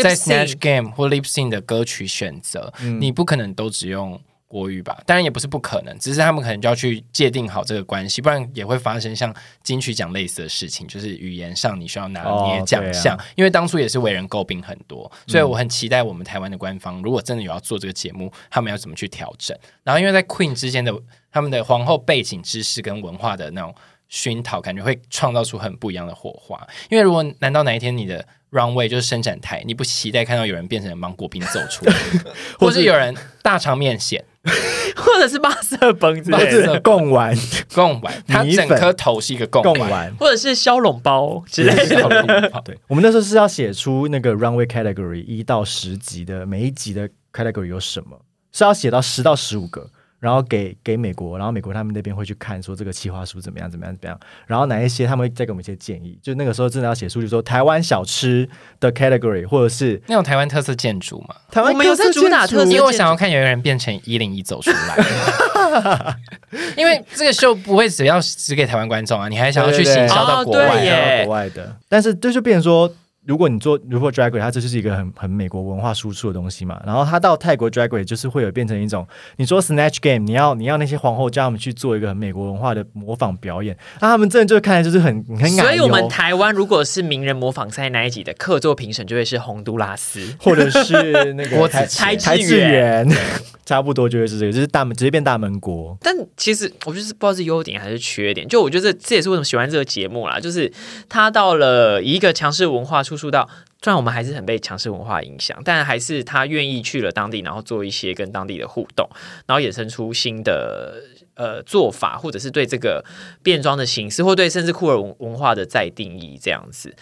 在 Snatch Game 或 Lip Sync 的歌曲选择，嗯你不可能都只用。国语吧，当然也不是不可能，只是他们可能就要去界定好这个关系，不然也会发生像金曲奖类似的事情，就是语言上你需要拿捏哦啊奖项。因为当初也是为人诟病很多，所以我很期待我们台湾的官方，如果真的有要做这个节目，他们要怎么去调整。然后因为在 Queen 之间的他们的皇后背景知识跟文化的那种熏陶，感觉会创造出很不一样的火花。因为如果难道哪一天你的 runway 就是伸展台，你不期待看到有人变成芒果冰走出来，或是有人大肠面线 或者是八色崩之不类的，是贡丸，贡丸，它整颗头是一个贡丸。或者是骁龙包之类的。对，我们那时候是要写出那个 runway category 一到十级的每一级的 category 有什么，是要写到十到十五个，然后给给美国，然后美国他们那边会去看说这个企划书怎么样怎么样怎么样，然后哪一些他们会再给我们一些建议，就那个时候真的要写书，就说台湾小吃的 category 或者是那种台湾特色建筑嘛，台湾我们有在主打特色因为我想要看有人变成一零一走出来，因为这个秀不会只要只给台湾观众啊，你还想要去行销到国外哦对国外的，但是这就变成说。如果你做如果 Drag Race，它这就是一个很很美国文化输出的东西嘛。然后它到泰国 Drag Race 就是会有变成一种，你说 Snatch Game，你要你要那些皇后叫他们去做一个很美国文化的模仿表演，那他们真的就看起来就是很很所以，我们台湾如果是名人模仿赛那一集的客座评审，就会是洪都拉斯。或者是那个 台台志远，差不多就会是这个，就是大门直接变大门国。但其实我就是不知道是优点还是缺点，就我觉得这这也是为什么喜欢这个节目啦，就是他到了以一个强势文化输出到，虽然我们还是很被强势文化影响，但还是他愿意去了当地，然后做一些跟当地的互动，然后衍生出新的呃做法，或者是对这个变装的形式，或对甚至酷儿文文化的再定义这样子。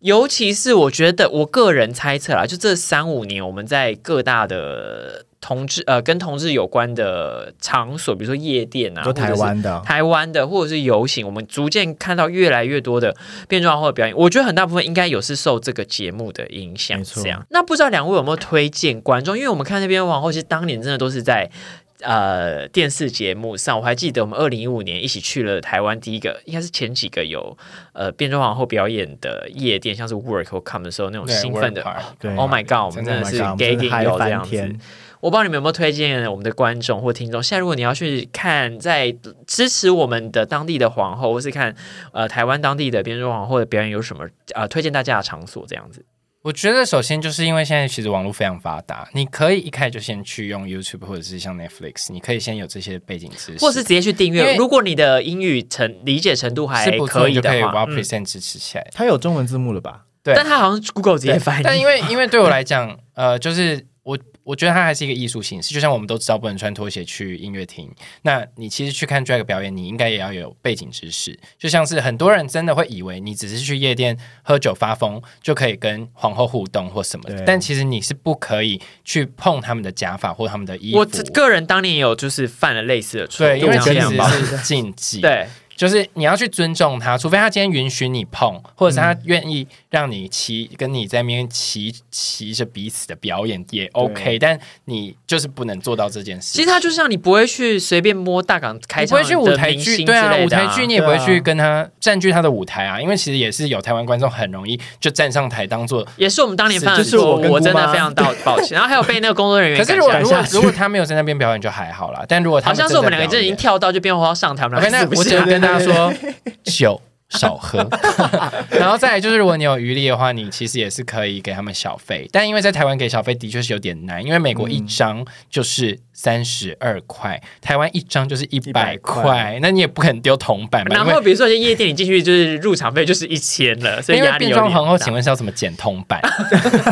尤其是我觉得，我个人猜测啦，就这三五年，我们在各大的同志呃跟同志有关的场所，比如说夜店啊，台湾的，台湾的或者是游行，我们逐渐看到越来越多的变装或者表演。我觉得很大部分应该有是受这个节目的影响这样，那不知道两位有没有推荐观众？因为我们看那边皇后，其实当年真的都是在。呃，电视节目上，我还记得我们二零一五年一起去了台湾第一个，应该是前几个有呃变装皇后表演的夜店，像是 Work 或 Come 的时候那种对兴奋的 Oh my God！我们真的是 Oh 嗨有这样子。我不知道你们有没有推荐我们的观众或听众。现在如果你要去看，在支持我们的当地的皇后，或是看呃台湾当地的变装皇后的表演，有什么呃推荐大家的场所这样子？我觉得首先就是因为现在其实网络非常发达，你可以一开始就先去用 YouTube 或者是像 Netflix，你可以先有这些背景知识，或是直接去订阅。如果你的英语程理解程度还是不错，可你就可以以的话，把嗯 Present 支持起来。它有中文字幕了吧？对但它好像是 Google 直接翻译。但因为因为对我来讲，呃，就是我我觉得它还是一个艺术形式，就像我们都知道不能穿拖鞋去音乐厅，那你其实去看 drag 表演，你应该也要有背景知识，就像是很多人真的会以为你只是去夜店喝酒发疯就可以跟皇后互动或什么的，但其实你是不可以去碰他们的假发或他们的衣服。我个人当年也有就是犯了类似的错，对，因为这是禁忌。对。就是你要去尊重他，除非他今天允许你碰，或者是他愿意让你骑，跟你在那边骑骑着彼此的表演也 OK，但你就是不能做到这件事。其实他就是让你不会去随便摸大港开场不会去舞台剧，对啊舞台剧你也不会去跟他占据他的舞台啊，因为其实也是有台湾观众很容易就站上台当做。也是我们当年犯的就是错误，我真的非常道 抱歉。然后还有被那个工作人员可是如果如果如果他没有在那边表演就还好啦，但如果他好像是我们两个真真的已经跳到就变化要上台，我们 OK，两个是不是那我只能跟大家说，酒少喝，然后再来就是，如果你有余力的话，你其实也是可以给他们小费，但因为在台湾给小费的确是有点难，因为美国一张就是三十二块，台湾一张就是一百100块块，那你也不可能丢铜板吧？然后比如说一些夜店你进去就是入场费就是一千了，所以变装皇后，大请问是要怎么捡铜板？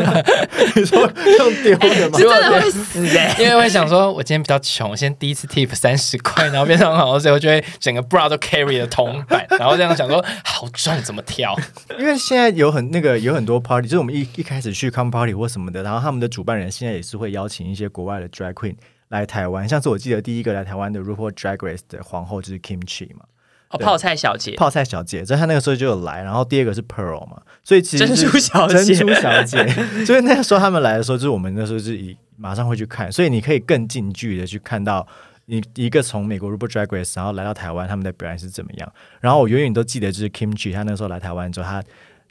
你说用丢的吗 是？真的会死 哎、因为会想说，我今天比较穷，我先第一次 tip 三十块，然后变装皇后，所以我就会整个 bra 都 carry 了铜板，然后这样想说，好重，怎么挑？因为现在有很那个有很多 party，就是我们一一开始去 come party 或什么的，然后他们的主办人现在也是会邀请一些国外的 drag queen 来台湾，像是我记得第一个来台湾的 RuPaul Drag Race 的皇后就是 Kimchi 嘛，哦，泡菜小姐，泡菜小姐，在她那个时候就有来，然后第二个是 Pearl 嘛，所以其实珍是珠小姐。珍珠小姐，所以那个时候他们来的时候，就是我们那时候是以马上会去看，所以你可以更近距离的去看到一一个从美国 RuPaul Drag Race 然后来到台湾，他们的表演是怎么样。然后我永远都记得，就是 Kimchi 他那时候来台湾之后，他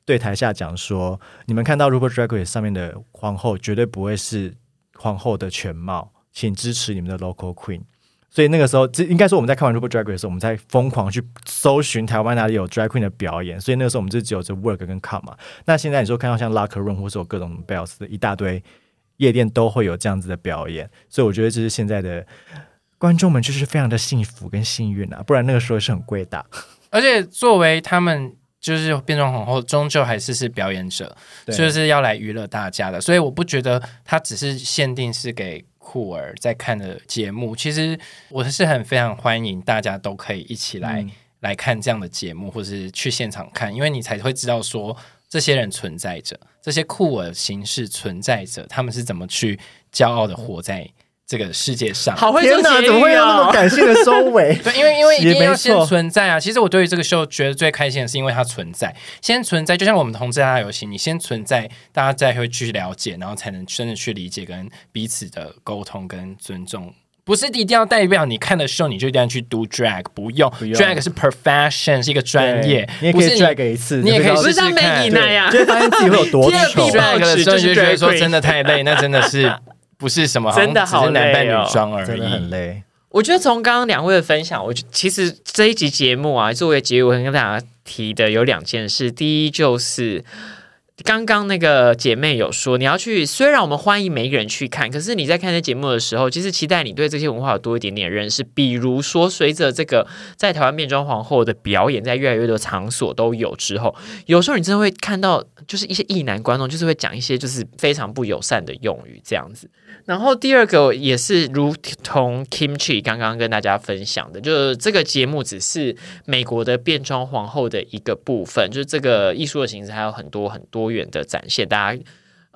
对台下讲说：“你们看到 RuPaul Drag Race 上面的皇后，绝对不会是皇后的全貌，请支持你们的 local queen。”所以那个时候，这应该说我们在看完 RuPaul Drag Race 的时候，我们在疯狂去搜寻台湾哪里有 drag queen 的表演。所以那个时候我们就只有这 work 跟 come 嘛。那现在你说看到像 locker room 或是有各种 bells 的一大堆夜店都会有这样子的表演，所以我觉得这是现在的观众们就是非常的幸福跟幸运啊，不然那个时候是很贵的。而且作为他们就是变装皇后终究还是是表演者，就是要来娱乐大家的，所以我不觉得它只是限定是给酷儿在看的节目。其实我是很非常欢迎大家都可以一起来、嗯来看这样的节目，或是去现场看，因为你才会知道说这些人存在着，这些酷儿形式存在着，他们是怎么去骄傲的活在这个世界上。好会天哪，做结怎么会语有那么哦！感性的收尾？对，因为因为一定要先存在啊。其实我对于这个秀觉得最开心的是因为它存在，先存在，就像我们同志大游戏，你先存在，大家再会去了解，然后才能真的去理解跟彼此的沟通跟尊重。不是一定要代表你看的秀你就一定要去读 drag，不用不用 drag 是 profession 是一个专业，你也可以不是 drag 一次，你也可以试试看 Maggie 那样就，会发现自己会有多 第二丑地。drag 的时候就是就觉得说真的太累，那真的是不是什么，真的好男扮累哦女装而真的很。累，我觉得从刚刚两位的分享，我觉其实这一集节目啊，作为结尾，我跟大家提的有两件事。第一就是刚刚那个姐妹有说，你要去，虽然我们欢迎每一个人去看，可是你在看这节目的时候，其实期待你对这些文化有多一点点认识。比如说，随着这个在台湾变装皇后的表演，在越来越多场所都有之后，有时候你真的会看到，就是一些异男观众，就是会讲一些就是非常不友善的用语这样子。然后第二个也是如同 Kimchi 刚刚跟大家分享的，就是这个节目只是美国的变装皇后的一个部分，就是这个艺术的形式还有很多很多元的展现，大家。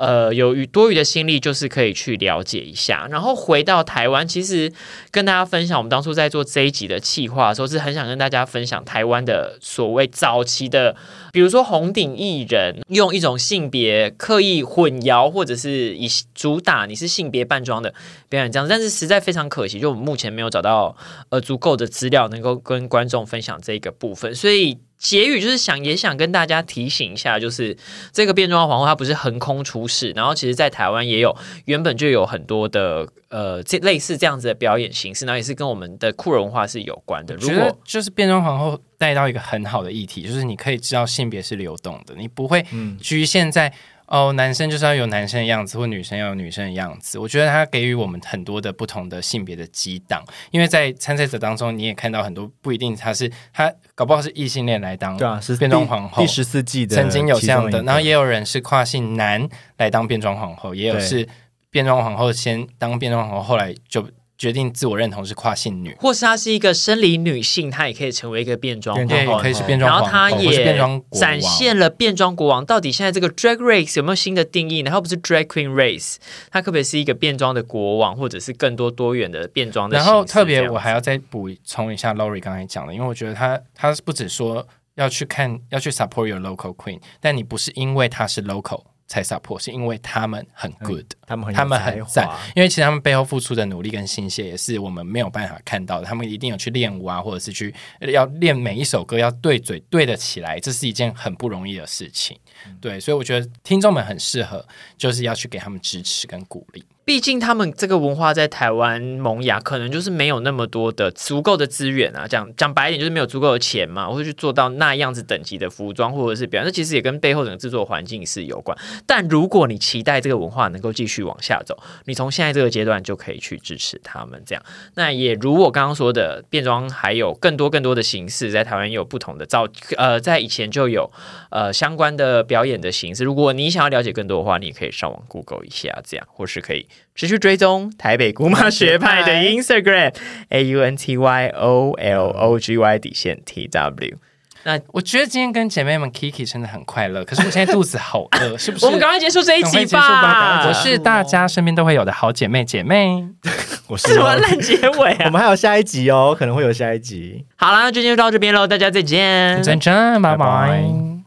呃，有余多余的心力，就是可以去了解一下。然后回到台湾，其实跟大家分享，我们当初在做这一集的企划的时候，是很想跟大家分享台湾的所谓早期的，比如说红顶艺人用一种性别刻意混淆，或者是以主打你是性别扮装的表演这样，但是实在非常可惜，就我们目前没有找到呃足够的资料能够跟观众分享这个部分，所以。结语就是想也想跟大家提醒一下，就是这个变装皇后她不是横空出世，然后其实在台湾也有原本就有很多的呃这类似这样子的表演形式，然后也是跟我们的酷儿文化是有关的。如果就是变装皇后带到一个很好的议题，就是你可以知道性别是流动的，你不会嗯局限在哦，男生就是要有男生的样子，或女生要有女生的样子。我觉得他给予我们很多的不同的性别的激荡，因为在参赛者当中，你也看到很多不一定他是他搞不好是异性恋来当对啊，是变装皇后第十四季的曾经有这样的，然后也有人是跨性男来当变装皇后，也有是变装皇后先当变装皇后，后来就决定自我认同是跨性女。或是她是一个生理女性，她也可以成为一个变装皇变装后也可以是变装然后她也装展现了变装国王到底现在这个 drag race 有没有新的定义然后不是 drag queen race，它特别是一个变装的国王，或者是更多多元的变装的然？后特别我还要再补充一下 Lori 刚才讲的，因为我觉得她她不止说要去看要去 support your local queen，但你不是因为她是 local 才 support，是因为他们很 good。他们很有他们很赞，因为其实他们背后付出的努力跟心血也是我们没有办法看到的。他们一定有去练舞啊，或者是去要练每一首歌要对嘴对得起来，这是一件很不容易的事情。对，所以我觉得听众们很适合，就是要去给他们支持跟鼓励。毕竟他们这个文化在台湾萌芽，可能就是没有那么多的足够的资源啊。讲讲白一点，就是没有足够的钱嘛，或者去做到那样子等级的服装或者是表演。其实也跟背后整个制作环境是有关。但如果你期待这个文化能够继续往下走，你从现在这个阶段就可以去支持他们。这样，那也如我刚刚说的，变装还有更多更多的形式，在台湾有不同的造呃，在以前就有呃相关的表演的形式。如果你想要了解更多的话，你也可以上网 Google 一下，这样或是可以持续追踪台北姑妈学派的 Instagram A U N T Y O L O G Y 底线 T W。那我觉得今天跟姐妹们 Kiki 真的很快乐，可是我现在肚子好饿，是不是？我们赶快结束这一集吧！吧！我是大家身边都会有的好姐妹姐妹。我是什么烂结尾我啊！们还有下一集哦，可能会有下一集。好啦，那就到这边喽，大家再见，再见，拜拜拜拜。